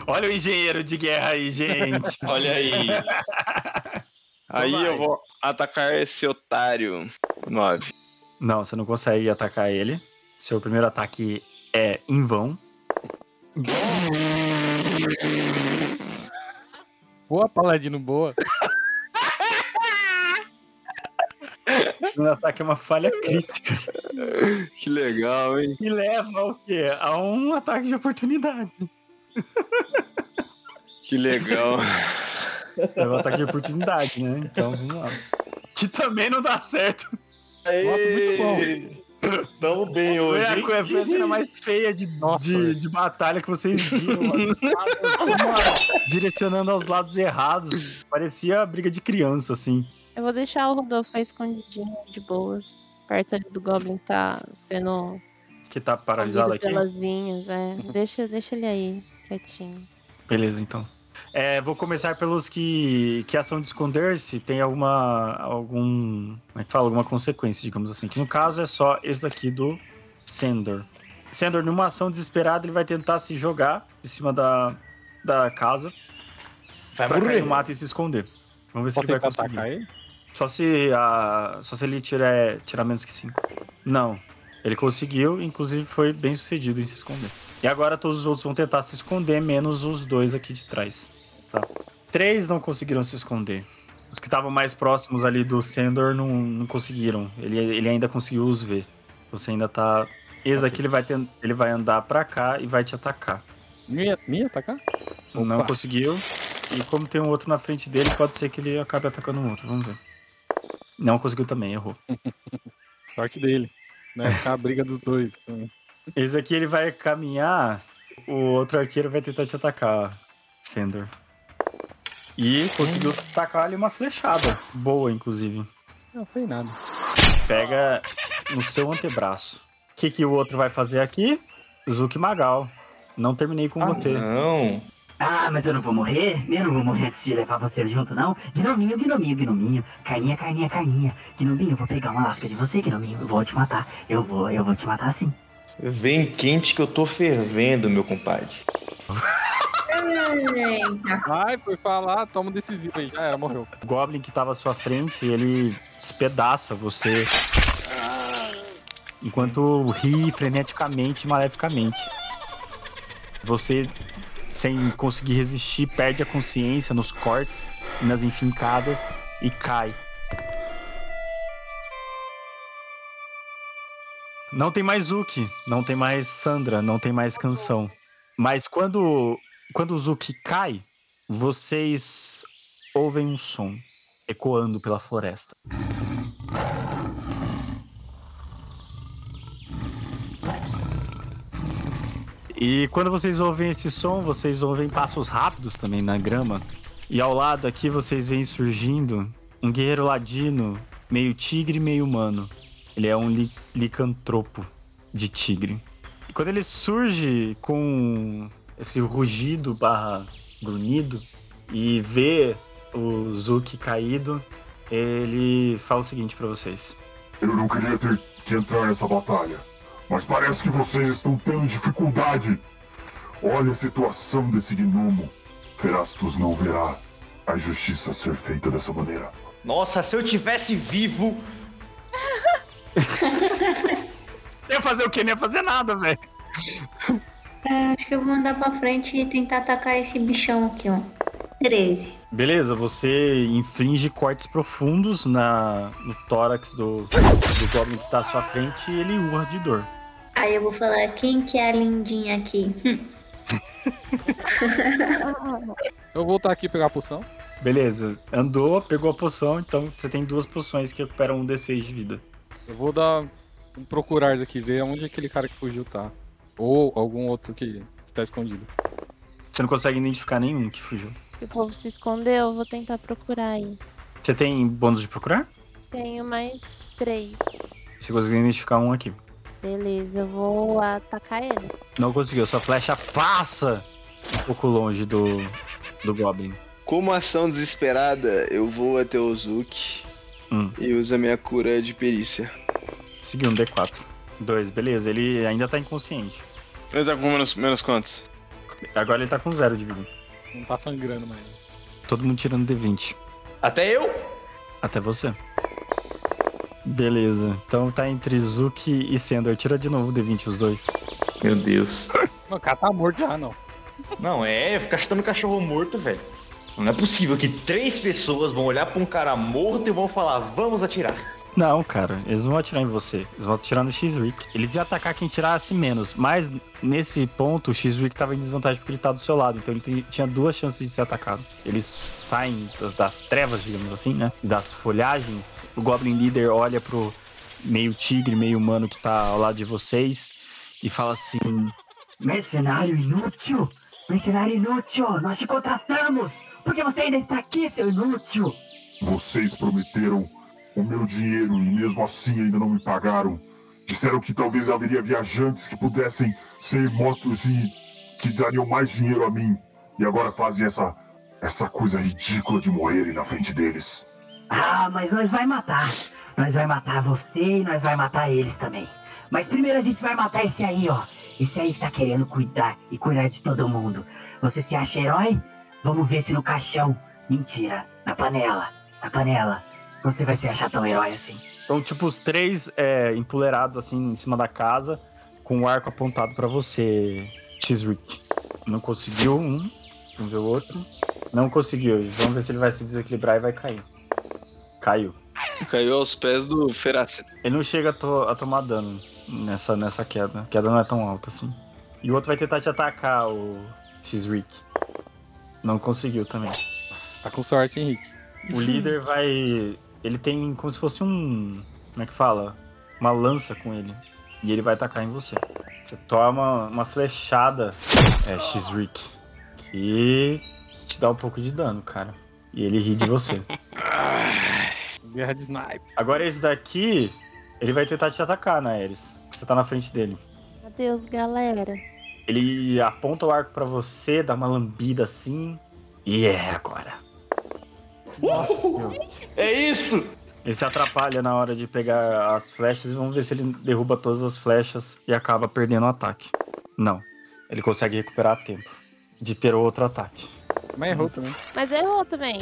Olha o engenheiro de guerra aí, gente. Olha aí. Aí vai. eu vou atacar esse otário. 9. Não, você não consegue atacar ele. Seu primeiro ataque é em vão. Boa, Paladino, boa. Um ataque é uma falha crítica. Que legal, hein? E leva ao quê? A um ataque de oportunidade. Que legal. Leva um ataque de oportunidade, né? Então, vamos lá. Que também não dá certo. Nossa, muito bom. Tamo bem Foi hoje. a, hein? foi a cena mais feia de, Nossa, de, de batalha que vocês viram. As espadas, uma direcionando aos lados errados. Parecia briga de criança, assim. Eu vou deixar o Rodolfo aí escondidinho de boas. Perto ali do Goblin que tá sendo Que tá paralisado aqui. é. Deixa, deixa ele aí, quietinho. Beleza, então. É, vou começar pelos que, que ação de esconder-se tem alguma. algum. Como é que fala? Alguma consequência, digamos assim. Que no caso é só esse daqui do Sendor. Sendor, numa ação desesperada, ele vai tentar se jogar em cima da, da casa Vai pra morrer. no mato e se esconder. Vamos ver se ele vai conseguir. Só se, a, só se ele tirar, tirar menos que 5. Não. Ele conseguiu, inclusive foi bem sucedido em se esconder. E agora todos os outros vão tentar se esconder, menos os dois aqui de trás. Tá. Três não conseguiram se esconder. Os que estavam mais próximos ali do Sendor não, não conseguiram. Ele, ele ainda conseguiu os ver. Então você ainda tá. Esse aqui ele vai, ten- ele vai andar pra cá e vai te atacar. Me, me atacar? Não Opa. conseguiu. E como tem um outro na frente dele, pode ser que ele acabe atacando um outro. Vamos ver. Não conseguiu também, errou. Sorte dele. Né? Ficar a briga dos dois. Então, Esse aqui ele vai caminhar, o outro arqueiro vai tentar te atacar, Sender. E conseguiu tacar ali uma flechada. Boa, inclusive. Não foi nada. Pega no seu antebraço. O que, que o outro vai fazer aqui? Zuki Magal. Não terminei com Ah, você. Não. Ah, mas eu não vou morrer? Eu não vou morrer antes de levar você junto, não? Gnominho, gnominho, gnominho. Carninha, carninha, carninha. Gnominho, eu vou pegar uma lasca de você, gnominho. Eu vou te matar. Eu vou, eu vou te matar sim. Vem quente que eu tô fervendo, meu compadre. Eita. Vai, foi falar, toma um decisivo aí. Já era, morreu. O Goblin que tava à sua frente, ele despedaça você. Enquanto ri freneticamente e maleficamente. Você, sem conseguir resistir, perde a consciência nos cortes e nas enfincadas e cai. Não tem mais Zuki, não tem mais Sandra, não tem mais canção. Mas quando, quando o Zuki cai, vocês ouvem um som ecoando pela floresta. E quando vocês ouvem esse som, vocês ouvem passos rápidos também na grama. E ao lado aqui vocês veem surgindo um guerreiro ladino, meio tigre, meio humano. Ele é um li licantropo de tigre. E quando ele surge com esse rugido barra grunhido e vê o Zuki caído, ele fala o seguinte pra vocês. Eu não queria ter que entrar nessa batalha, mas parece que vocês estão tendo dificuldade. Olha a situação desse gnomo. Ferastus não verá a justiça ser feita dessa maneira. Nossa, se eu tivesse vivo. Ia fazer o quê? Não ia fazer nada, velho. É, acho que eu vou andar pra frente e tentar atacar esse bichão aqui, ó. 13. Beleza, você infringe cortes profundos na, no tórax do, do Goblin que tá à sua frente e ele urra de dor. Aí eu vou falar, quem que é a lindinha aqui? Hum. Eu vou voltar aqui pegar a poção. Beleza, andou, pegou a poção, então você tem duas poções que recuperam um D6 de vida. Eu vou dar um procurar daqui, ver onde aquele cara que fugiu tá. Ou algum outro que, que tá escondido. Você não consegue identificar nenhum que fugiu. Se o povo se escondeu, eu vou tentar procurar aí. Você tem bônus de procurar? Tenho mais três. Você conseguiu identificar um aqui. Beleza, eu vou atacar ele. Não conseguiu, sua flecha passa um pouco longe do, do Goblin. Como ação desesperada, eu vou até o Zuki Hum. e uso a minha cura de perícia. Seguiu um D4. Dois, beleza, ele ainda tá inconsciente. Ele tá com menos, menos quantos? Agora ele tá com zero de vida. Não tá sangrando mais. Todo mundo tirando D20. Até eu? Até você. Beleza. Então tá entre Zuki e Sendor. Tira de novo o D20 os dois. Meu Deus. O cara tá morto já, não. Não, é, ficar chutando cachorro morto, velho. Não é possível que três pessoas vão olhar pra um cara morto e vão falar, vamos atirar. Não, cara, eles não vão atirar em você. Eles vão atirar no X-Rick. Eles iam atacar quem tirasse menos. Mas nesse ponto, o X-Rick tava em desvantagem porque ele tá do seu lado. Então ele tinha duas chances de ser atacado. Eles saem das, das trevas, digamos assim, né? Das folhagens. O Goblin Leader olha pro meio tigre, meio humano que tá ao lado de vocês e fala assim: Mercenário inútil! Mercenário inútil! Nós te contratamos! Por que você ainda está aqui, seu inútil? Vocês prometeram o meu dinheiro e mesmo assim ainda não me pagaram. Disseram que talvez haveria viajantes que pudessem ser mortos e que dariam mais dinheiro a mim. E agora fazem essa essa coisa ridícula de morrerem na frente deles. Ah, mas nós vai matar. Nós vai matar você e nós vai matar eles também. Mas primeiro a gente vai matar esse aí, ó. Esse aí que tá querendo cuidar e cuidar de todo mundo. Você se acha herói? Vamos ver se no caixão. Mentira. Na panela. Na panela. Você vai se achar tão herói assim. Então, tipo, os três é, empoleirados assim em cima da casa, com o arco apontado pra você, X-Rick. Não conseguiu um, vamos ver o outro. Não conseguiu. Vamos ver se ele vai se desequilibrar e vai cair. Caiu. Caiu aos pés do Feracita. Ele não chega a, to- a tomar dano nessa, nessa queda. A queda não é tão alta assim. E o outro vai tentar te atacar, o X-Rick. Não conseguiu também. Você tá com sorte, Henrique. O líder vai. Ele tem como se fosse um. Como é que fala? Uma lança com ele. E ele vai atacar em você. Você toma uma flechada, é, X-Rick. Que te dá um pouco de dano, cara. E ele ri de você. Guerra de sniper. Agora esse daqui, ele vai tentar te atacar, né, Ares? Porque você tá na frente dele. Adeus, galera. Ele aponta o arco pra você, dá uma lambida assim. E é agora. Nossa. É isso! Ele se atrapalha na hora de pegar as flechas e vamos ver se ele derruba todas as flechas e acaba perdendo o ataque. Não. Ele consegue recuperar a tempo de ter outro ataque. Mas errou também. Mas errou também.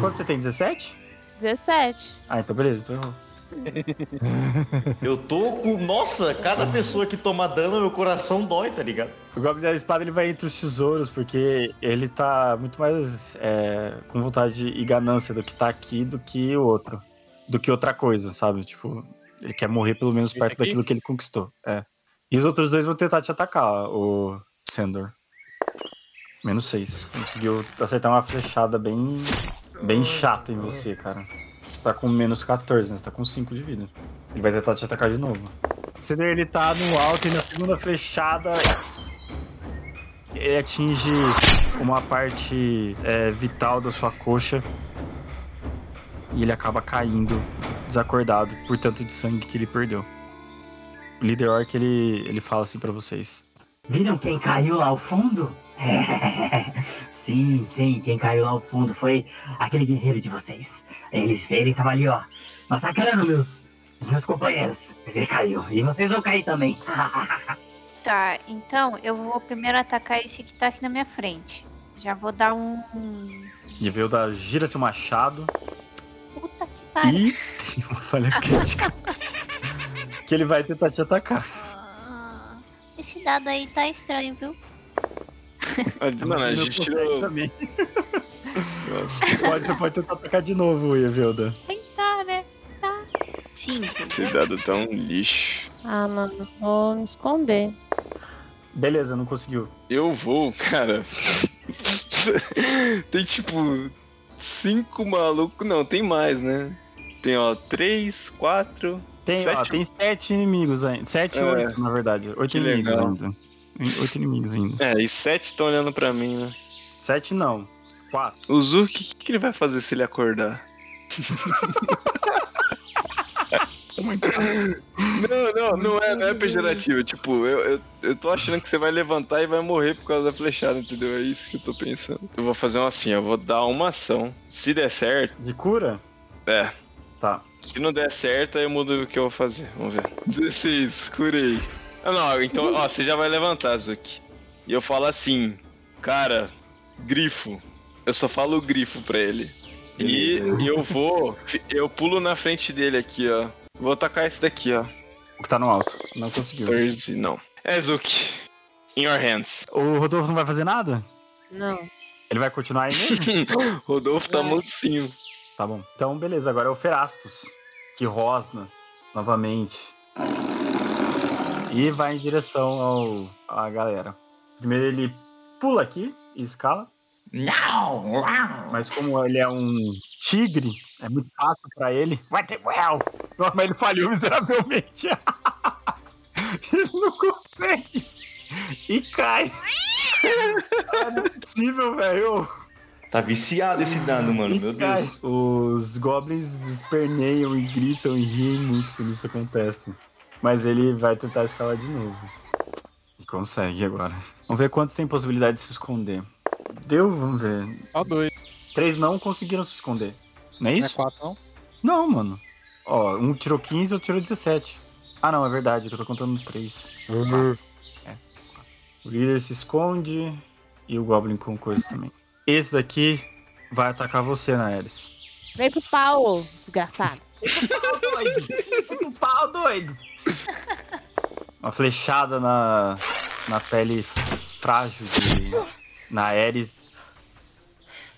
Quanto você tem? 17? 17. Ah, então beleza, então errou. Eu tô com. Nossa, cada pessoa que toma dano, meu coração dói, tá ligado? O Goblin da Espada ele vai entre os tesouros, porque ele tá muito mais é, com vontade e ganância do que tá aqui do que o outro. Do que outra coisa, sabe? Tipo, ele quer morrer pelo menos Esse perto aqui? daquilo que ele conquistou. É. E os outros dois vão tentar te atacar, o Sandor. Menos seis. Conseguiu acertar uma flechada bem, bem chata em você, cara. Você tá com menos 14, né? Você tá com 5 de vida. Ele vai tentar te atacar de novo. Sandor, ele tá no alto e na segunda flechada ele atinge uma parte é, vital da sua coxa e ele acaba caindo desacordado por tanto de sangue que ele perdeu. O líder orc ele, ele fala assim pra vocês: Viram quem caiu lá ao fundo? sim, sim, quem caiu lá ao fundo foi aquele guerreiro de vocês. Ele, ele tava ali, ó, massacrando meus, os meus companheiros. Mas ele caiu. E vocês vão cair também. Tá, então eu vou primeiro atacar esse que tá aqui na minha frente. Já vou dar um. E veio da gira seu machado Puta que pariu. e tem uma falha crítica que ele vai tentar te atacar. Ah, Esse dado aí tá estranho, viu? Mano, a gente tirou. também. Pode, você pode tentar atacar de novo, Evelda. Tentar, né? Tá. Cinco. esse dado tá um lixo. Ah, mano, vou me esconder. Beleza, não conseguiu. Eu vou, cara. tem tipo. Cinco malucos. Não, tem mais, né? Tem, ó, três, quatro. Tem, ó, sete tem sete inimigos ainda. Sete, É. oito, na verdade. Oito Que inimigos legal. ainda. Oito inimigos ainda. É, e sete estão olhando pra mim, né? Sete não. Quatro. O Zuki, o que, que ele vai fazer se ele acordar? Não, não, não é, não é pejorativo. Tipo, eu, eu, eu tô achando que você vai levantar e vai morrer por causa da flechada, entendeu? É isso que eu tô pensando. Eu vou fazer um assim, eu vou dar uma ação. Se der certo, De cura? é. Tá. Se não der certo, aí eu mudo o que eu vou fazer. Vamos ver. 16, curei. Não, então, ó, você já vai levantar, Zuki. E eu falo assim, cara, grifo. Eu só falo grifo pra ele. E, eu vou, eu pulo na frente dele aqui, ó. Vou atacar esse daqui, ó. O que tá no alto. Não conseguiu. 14, não. É, Zuki. In your hands. O Rodolfo não vai fazer nada? Não. Ele vai continuar aí mesmo? Rodolfo tá Vai. mansinho. tá bom. Então, beleza. Agora é o Ferastus, que rosna novamente. E vai em direção ao, à galera. Primeiro ele pula aqui e escala. Não! Mas como ele é um tigre, é muito fácil pra ele. Vai ter well! Mas ele falhou miseravelmente. ele não consegue. E cai. Ah, não é possível, velho. Tá viciado esse dano, mano. E Meu cai. Deus. Os goblins esperneiam e gritam e riem muito quando isso acontece. Mas ele vai tentar escalar de novo. E consegue agora. Vamos ver quantos tem possibilidade de se esconder. Deu, vamos ver. Só dois. Três não conseguiram se esconder. Não é Não é isso? quatro, não? Não, mano. Ó, um tirou 15 e outro tirou 17. Ah, não, é verdade, que eu tô contando três. É. O líder se esconde e o Goblin com coisa também. Esse daqui vai atacar você, Naeris. Vem pro pau, desgraçado. doido! Um pau doido! Uma flechada na, na pele frágil de Naeris.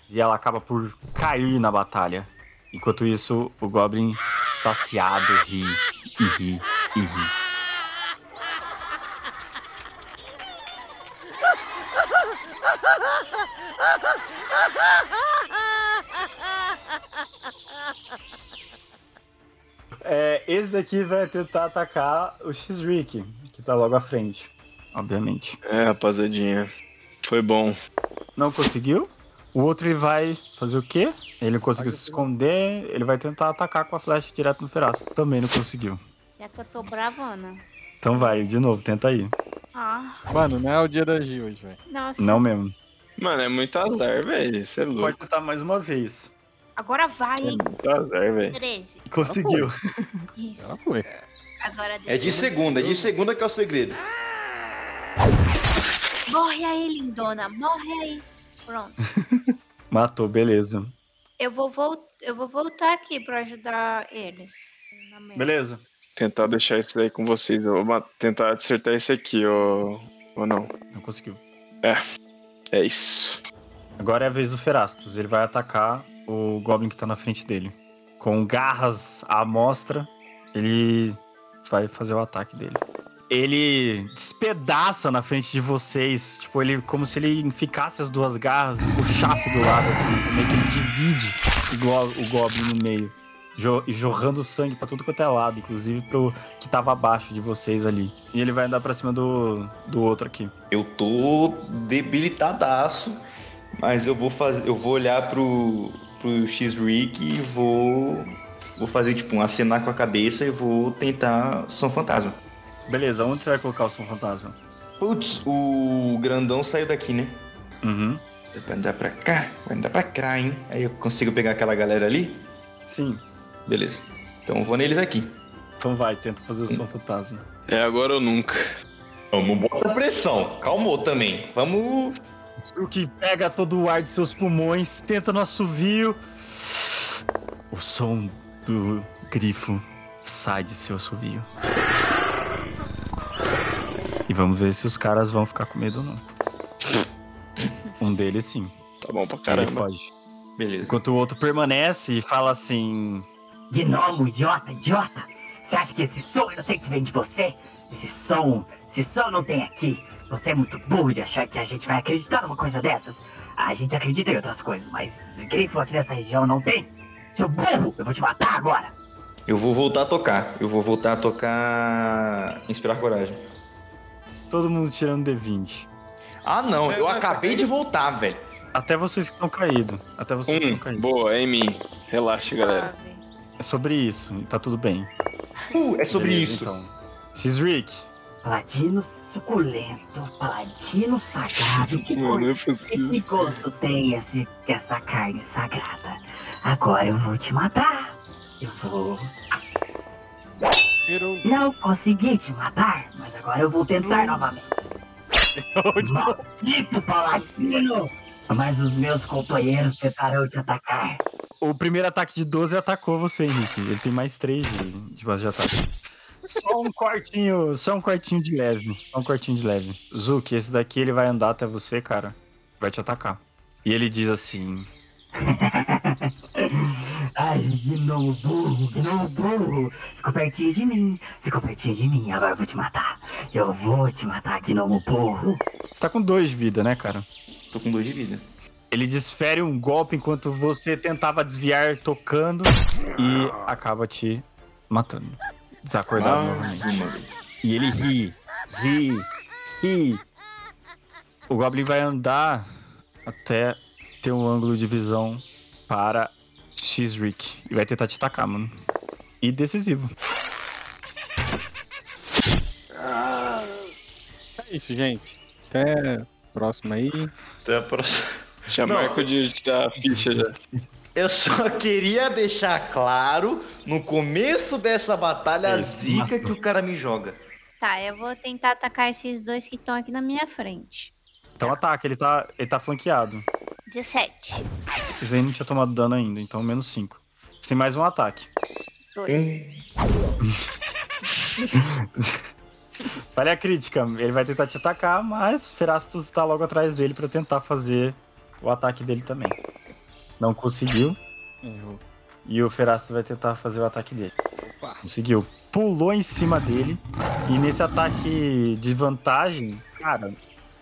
E ela acaba por cair na batalha. Enquanto isso, o Goblin saciado ri e ri e ri. É, esse daqui vai tentar atacar o X-Rick, que tá logo à frente, obviamente. É, rapaziadinha. Foi bom. Não conseguiu. O outro ele vai fazer o quê? Ele conseguiu se esconder, ele vai tentar atacar com a flecha direto no Feraço. Também não conseguiu. É que eu tô bravona. Então vai, de novo, tenta aí. Ah, Mano, não é o dia da G hoje, velho. nossa. Não mesmo. Mano, é muito azar, velho. Você é Pode louco. tentar mais uma vez. Agora vai, É hein? muito azar, velho. 13. Conseguiu. Ela Isso. foi. Agora É de segunda, é de segunda que é o segredo. Morre aí, lindona. Morre aí. Pronto. Matou, beleza. Eu vou, vol eu vou voltar aqui pra ajudar eles. Beleza. Tentar deixar isso daí com vocês. Eu vou tentar acertar esse aqui, ó. Ou não. Não conseguiu. É isso. Agora é a vez do Ferastus. Ele vai atacar o Goblin que tá na frente dele. Com garras à mostra, ele vai fazer o ataque dele. Ele despedaça na frente de vocês. Tipo, ele como se ele ficasse as duas garras e puxasse do lado, assim. Meio que ele divide o, go- o Goblin no meio. jo- jorrando sangue pra tudo quanto é lado, inclusive pro que tava abaixo de vocês ali. E ele vai andar pra cima do, do outro aqui. Eu tô debilitadaço, mas eu vou fazer, eu vou olhar pro pro X-Rick e vou vou fazer tipo um acenar com a cabeça e vou tentar som fantasma. Beleza, onde você vai colocar o som fantasma? Putz, o grandão saiu daqui, né? Uhum. Vai andar pra cá, vai andar pra cá, hein? Aí eu consigo pegar aquela galera ali? Sim. Beleza. Então eu vou neles aqui. Então vai, tenta fazer o som fantasma. É agora ou nunca. Vamos botar pressão. Calmou também. Vamos. O que pega todo o ar de seus pulmões, tenta no assovio. O som do grifo sai de seu assovio. E vamos ver se os caras vão ficar com medo ou não. Um deles sim. Tá bom pra Ele caramba. foge. Beleza. Enquanto o outro permanece e fala assim: Gnomo, idiota, idiota! Você acha que esse som eu não sei que vem de você? Esse som, esse som não tem aqui. Você é muito burro de achar que a gente vai acreditar numa coisa dessas. A gente acredita em outras coisas, mas grifo aqui nessa região não tem. Seu burro, eu vou te matar agora. Eu vou voltar a tocar. Eu vou voltar a tocar. Inspirar coragem. todo mundo tirando D20. Ah, não. Eu acabei de voltar, velho. Até vocês que estão caídos. Até vocês que estão caídos. boa, é em mim. Relaxa, galera. É sobre isso, tá tudo bem. Uh, é sobre Beleza, isso. Então. X-Rick, Paladino suculento, paladino sagrado. Que, Mano, é que gosto tem esse, essa carne sagrada? Agora eu vou te matar. Eu vou. Virou. Não consegui te matar, mas agora eu vou tentar novamente. Maldito paladino! Mas os meus companheiros tentarão te atacar. o primeiro ataque de 12 atacou você, Henrique. Ele tem mais 3 de, de base de ataque. Só um quartinho, só um quartinho de leve. Só um quartinho de leve. Zuki, esse daqui ele vai andar até você, cara. Vai te atacar. E ele diz assim: Ai, gnomo burro, gnomo burro. Ficou pertinho de mim, ficou pertinho de mim. Agora eu vou te matar. Eu vou te matar, gnomo burro. Você tá com dois de vida, né, cara? Tô com dois de vida. Ele desfere um golpe enquanto você tentava desviar tocando e acaba te matando. Desacordado novamente. E ele ri, ri, ri. O Goblin vai andar até ter um ângulo de visão para Xrick e vai tentar te atacar, mano. E decisivo. É isso, gente. Até a próxima aí. Até a próxima. Já Não. marco de tirar a ficha já. Eu só queria deixar claro, no começo dessa batalha, a zica que o cara me joga. Tá, eu vou tentar atacar esses dois que estão aqui na minha frente. Então ataca, ele tá, ele tá flanqueado. 17. Esse aí não tinha tomado dano ainda, então menos 5. Você tem mais um ataque. 2. Falha a crítica. Ele vai tentar te atacar, mas Ferastus está logo atrás dele pra tentar fazer o ataque dele também. Não conseguiu. Errou. E o Ferastus vai tentar fazer o ataque dele. Conseguiu. Pulou em cima dele. E nesse ataque de vantagem, cara,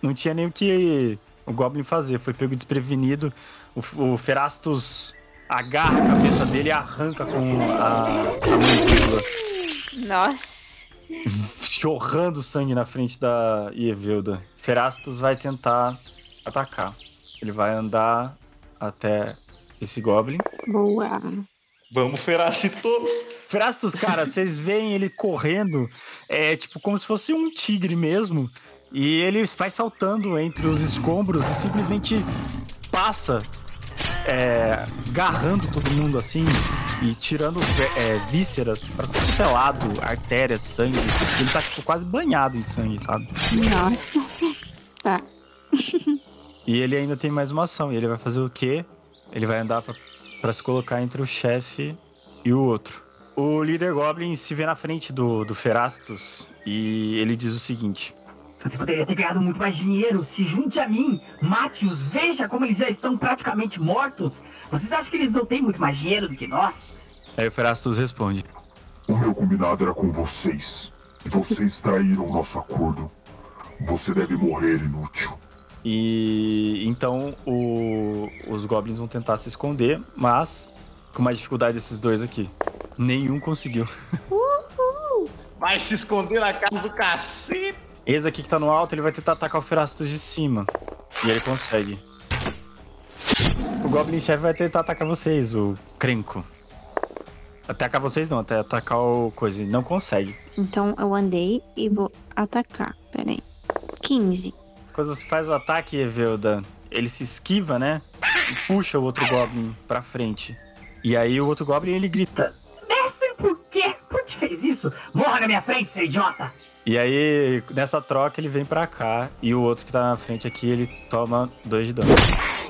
não tinha nem o que o Goblin fazer. Foi pego desprevenido. O, o Ferastus agarra a cabeça dele e arranca com a, a mandíbula. Nossa. Chorrando sangue na frente da Ievelda. Ferastus vai tentar atacar. Ele vai andar até esse Goblin. Boa. Vamos, Feracito! Ferastus, cara, vocês veem ele correndo, é tipo como se fosse um tigre mesmo. E ele vai saltando entre os escombros e simplesmente passa, é, garrando todo mundo assim e tirando é, vísceras pra todo que é lado, artérias, sangue. Ele tá tipo quase banhado em sangue, sabe? Nossa. Tá. E ele ainda tem mais uma ação. E ele vai fazer o quê? Ele vai andar pra, pra se colocar entre o chefe e o outro. O líder Goblin se vê na frente do, do Ferastus e ele diz o seguinte: Você poderia ter ganhado muito mais dinheiro. Se junte a mim. Mate-os. Veja como eles já estão praticamente mortos. Vocês acham que eles não têm muito mais dinheiro do que nós? Aí o Ferastus responde: O meu combinado era com vocês. E vocês traíram o nosso acordo. Você deve morrer, inútil. E então o- os Goblins vão tentar se esconder, mas com mais dificuldade esses dois aqui. Nenhum conseguiu. Vai se esconder na casa do cacete! Esse aqui que tá no alto, ele vai tentar atacar o Ferastus de cima. E ele consegue. O Goblin Chefe vai tentar atacar vocês, o Crenco. Atacar vocês não, até atacar o coisa. Não consegue. Então eu andei e vou atacar. Pera aí. 15. Quando você faz o ataque, Evelda, ele se esquiva, né? E puxa o outro Goblin pra frente. E aí o outro Goblin, ele grita. Mestre, por quê? Por que fez isso? Morra na minha frente, seu idiota! E aí, nessa troca, ele vem pra cá. E o outro que tá na frente aqui, ele toma dois de dano.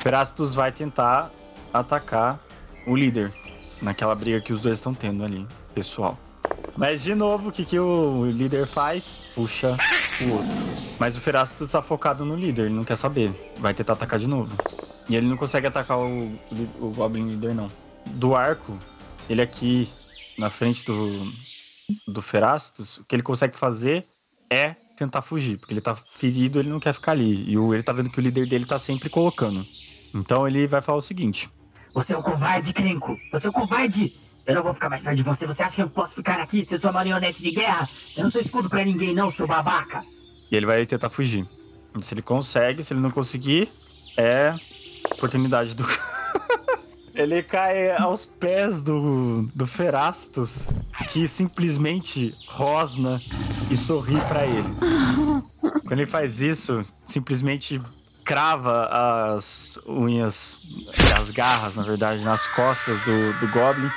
Ferastus vai tentar atacar o líder. Naquela briga que os dois estão tendo ali, pessoal. Mas, de novo, o que, que o líder faz? Puxa o outro. Mas o Ferastus tá focado no líder, ele não quer saber. Vai tentar atacar de novo. E ele não consegue atacar o, o Goblin líder, não. Do arco, ele aqui na frente do, do Ferastus, o que ele consegue fazer é tentar fugir, porque ele tá ferido, ele não quer ficar ali. E o- ele tá vendo que o líder dele tá sempre colocando. Então ele vai falar o seguinte: Você é um covarde, Crenco! Você é um covarde! Eu não vou ficar mais perto de você. Você acha que eu posso ficar aqui, ser sua marionete de guerra? Eu não sou escudo pra ninguém, não, seu babaca! E ele vai tentar fugir. Se ele consegue, se ele não conseguir, é oportunidade do. ele cai aos pés do, do Ferastus, que simplesmente rosna e sorri pra ele. Quando ele faz isso, simplesmente crava as unhas, as garras, na verdade, nas costas do, do Goblin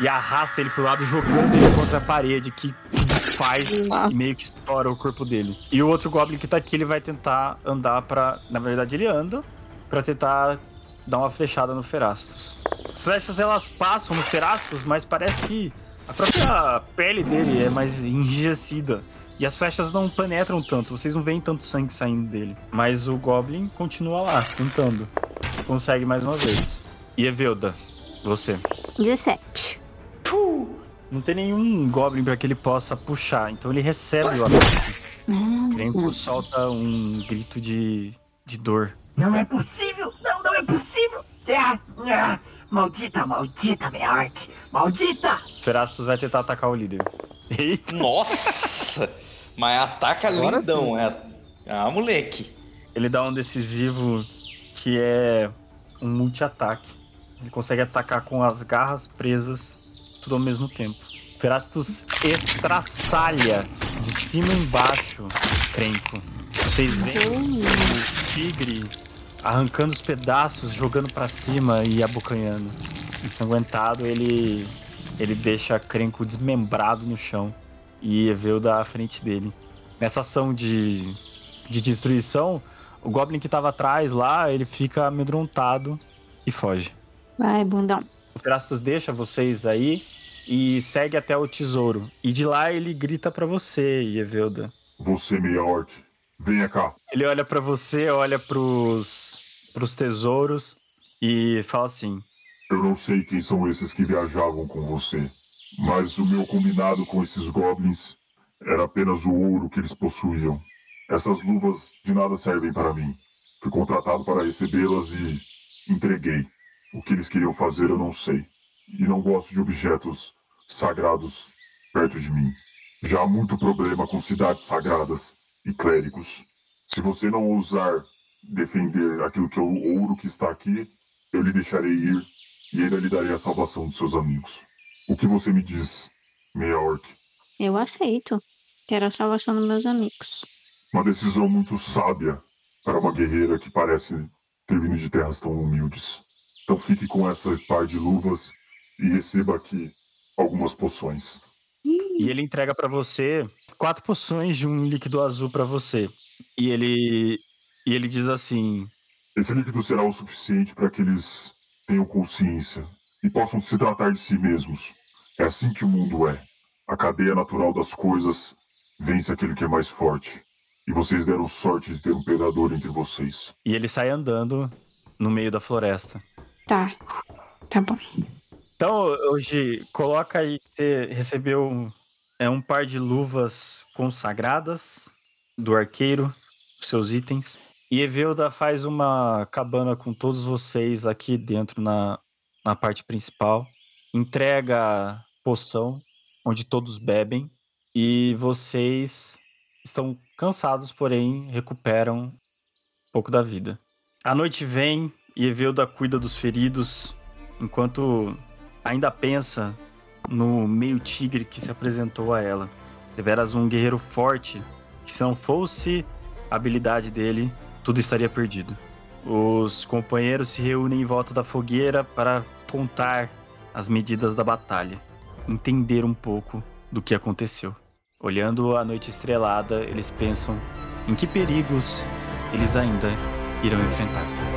e arrasta ele pro lado, jogando ele contra a parede, que se desfaz e meio que estoura o corpo dele. E o outro Goblin que tá aqui, ele vai tentar andar pra. Na verdade, ele anda pra tentar dar uma flechada no Ferastus. As flechas elas passam no Ferastus, mas parece que a própria pele dele é mais enrijecida. E as flechas não penetram tanto, vocês não veem tanto sangue saindo dele. Mas o Goblin continua lá, tentando. consegue mais uma vez. E Evelda, você. 17. Não tem nenhum Goblin para que ele possa puxar, então ele recebe o ataque. Krempo solta um grito de, de dor. Não é possível! Não, não é possível! Ah, ah, maldita, maldita, Meark! Maldita! Ferastus vai tentar atacar o líder. Eita! Nossa! Mas ataca Agora lindão, sim. é. Ah, moleque. Ele dá um decisivo que é um multi-ataque. Ele consegue atacar com as garras presas, tudo ao mesmo tempo. Ferastus estraçalha de cima embaixo, Crempo. Vocês veem o tigre arrancando os pedaços, jogando pra cima e abocanhando. Ensanguentado, ele ele deixa Krenko desmembrado no chão e Evelda à frente dele. Nessa ação de, de destruição, o Goblin que tava atrás lá, ele fica amedrontado e foge. Vai, bundão. O Ferastus deixa vocês aí e segue até o tesouro. E de lá ele grita pra você, Evelda. Você, meia orc, venha cá. Ele olha pra você, olha pros, pros tesouros e fala assim: Eu não sei quem são esses que viajavam com você, mas o meu combinado com esses goblins era apenas o ouro que eles possuíam. Essas luvas de nada servem para mim. Fui contratado para recebê-las e entreguei. O que eles queriam fazer eu não sei. E não gosto de objetos sagrados perto de mim. Já há muito problema com cidades sagradas e clérigos. Se você não ousar defender aquilo que é o ouro que está aqui, eu lhe deixarei ir e ainda lhe darei a salvação de seus amigos. O que você me diz, meia orc? Eu aceito. Quero a salvação dos meus amigos. Uma decisão muito sábia para uma guerreira que parece ter vindo de terras tão humildes. Então fique com essa par de luvas e receba aqui algumas poções. E ele entrega pra você quatro poções de um líquido azul pra você. E ele e ele diz assim: Esse líquido será o suficiente para que eles tenham consciência e possam se tratar de si mesmos. É assim que o mundo é. A cadeia natural das coisas vence aquele que é mais forte. E vocês deram sorte de ter um predador entre vocês. e ele sai andando no meio da floresta. Tá. Tá bom. Então, hoje coloca aí que você recebeu um, é um par de luvas consagradas do arqueiro, seus itens. E Evelda faz uma cabana com todos vocês aqui dentro na, na parte principal. Entrega poção, onde todos bebem. E vocês estão cansados, porém recuperam um pouco da vida. A noite vem e Evelda cuida dos feridos, enquanto ainda pensa no meio tigre que se apresentou a ela. Deveras um guerreiro forte, que se não fosse a habilidade dele, tudo estaria perdido. Os companheiros se reúnem em volta da fogueira para contar as medidas da batalha, entender um pouco do que aconteceu. Olhando a noite estrelada, eles pensam em que perigos eles ainda irão enfrentar.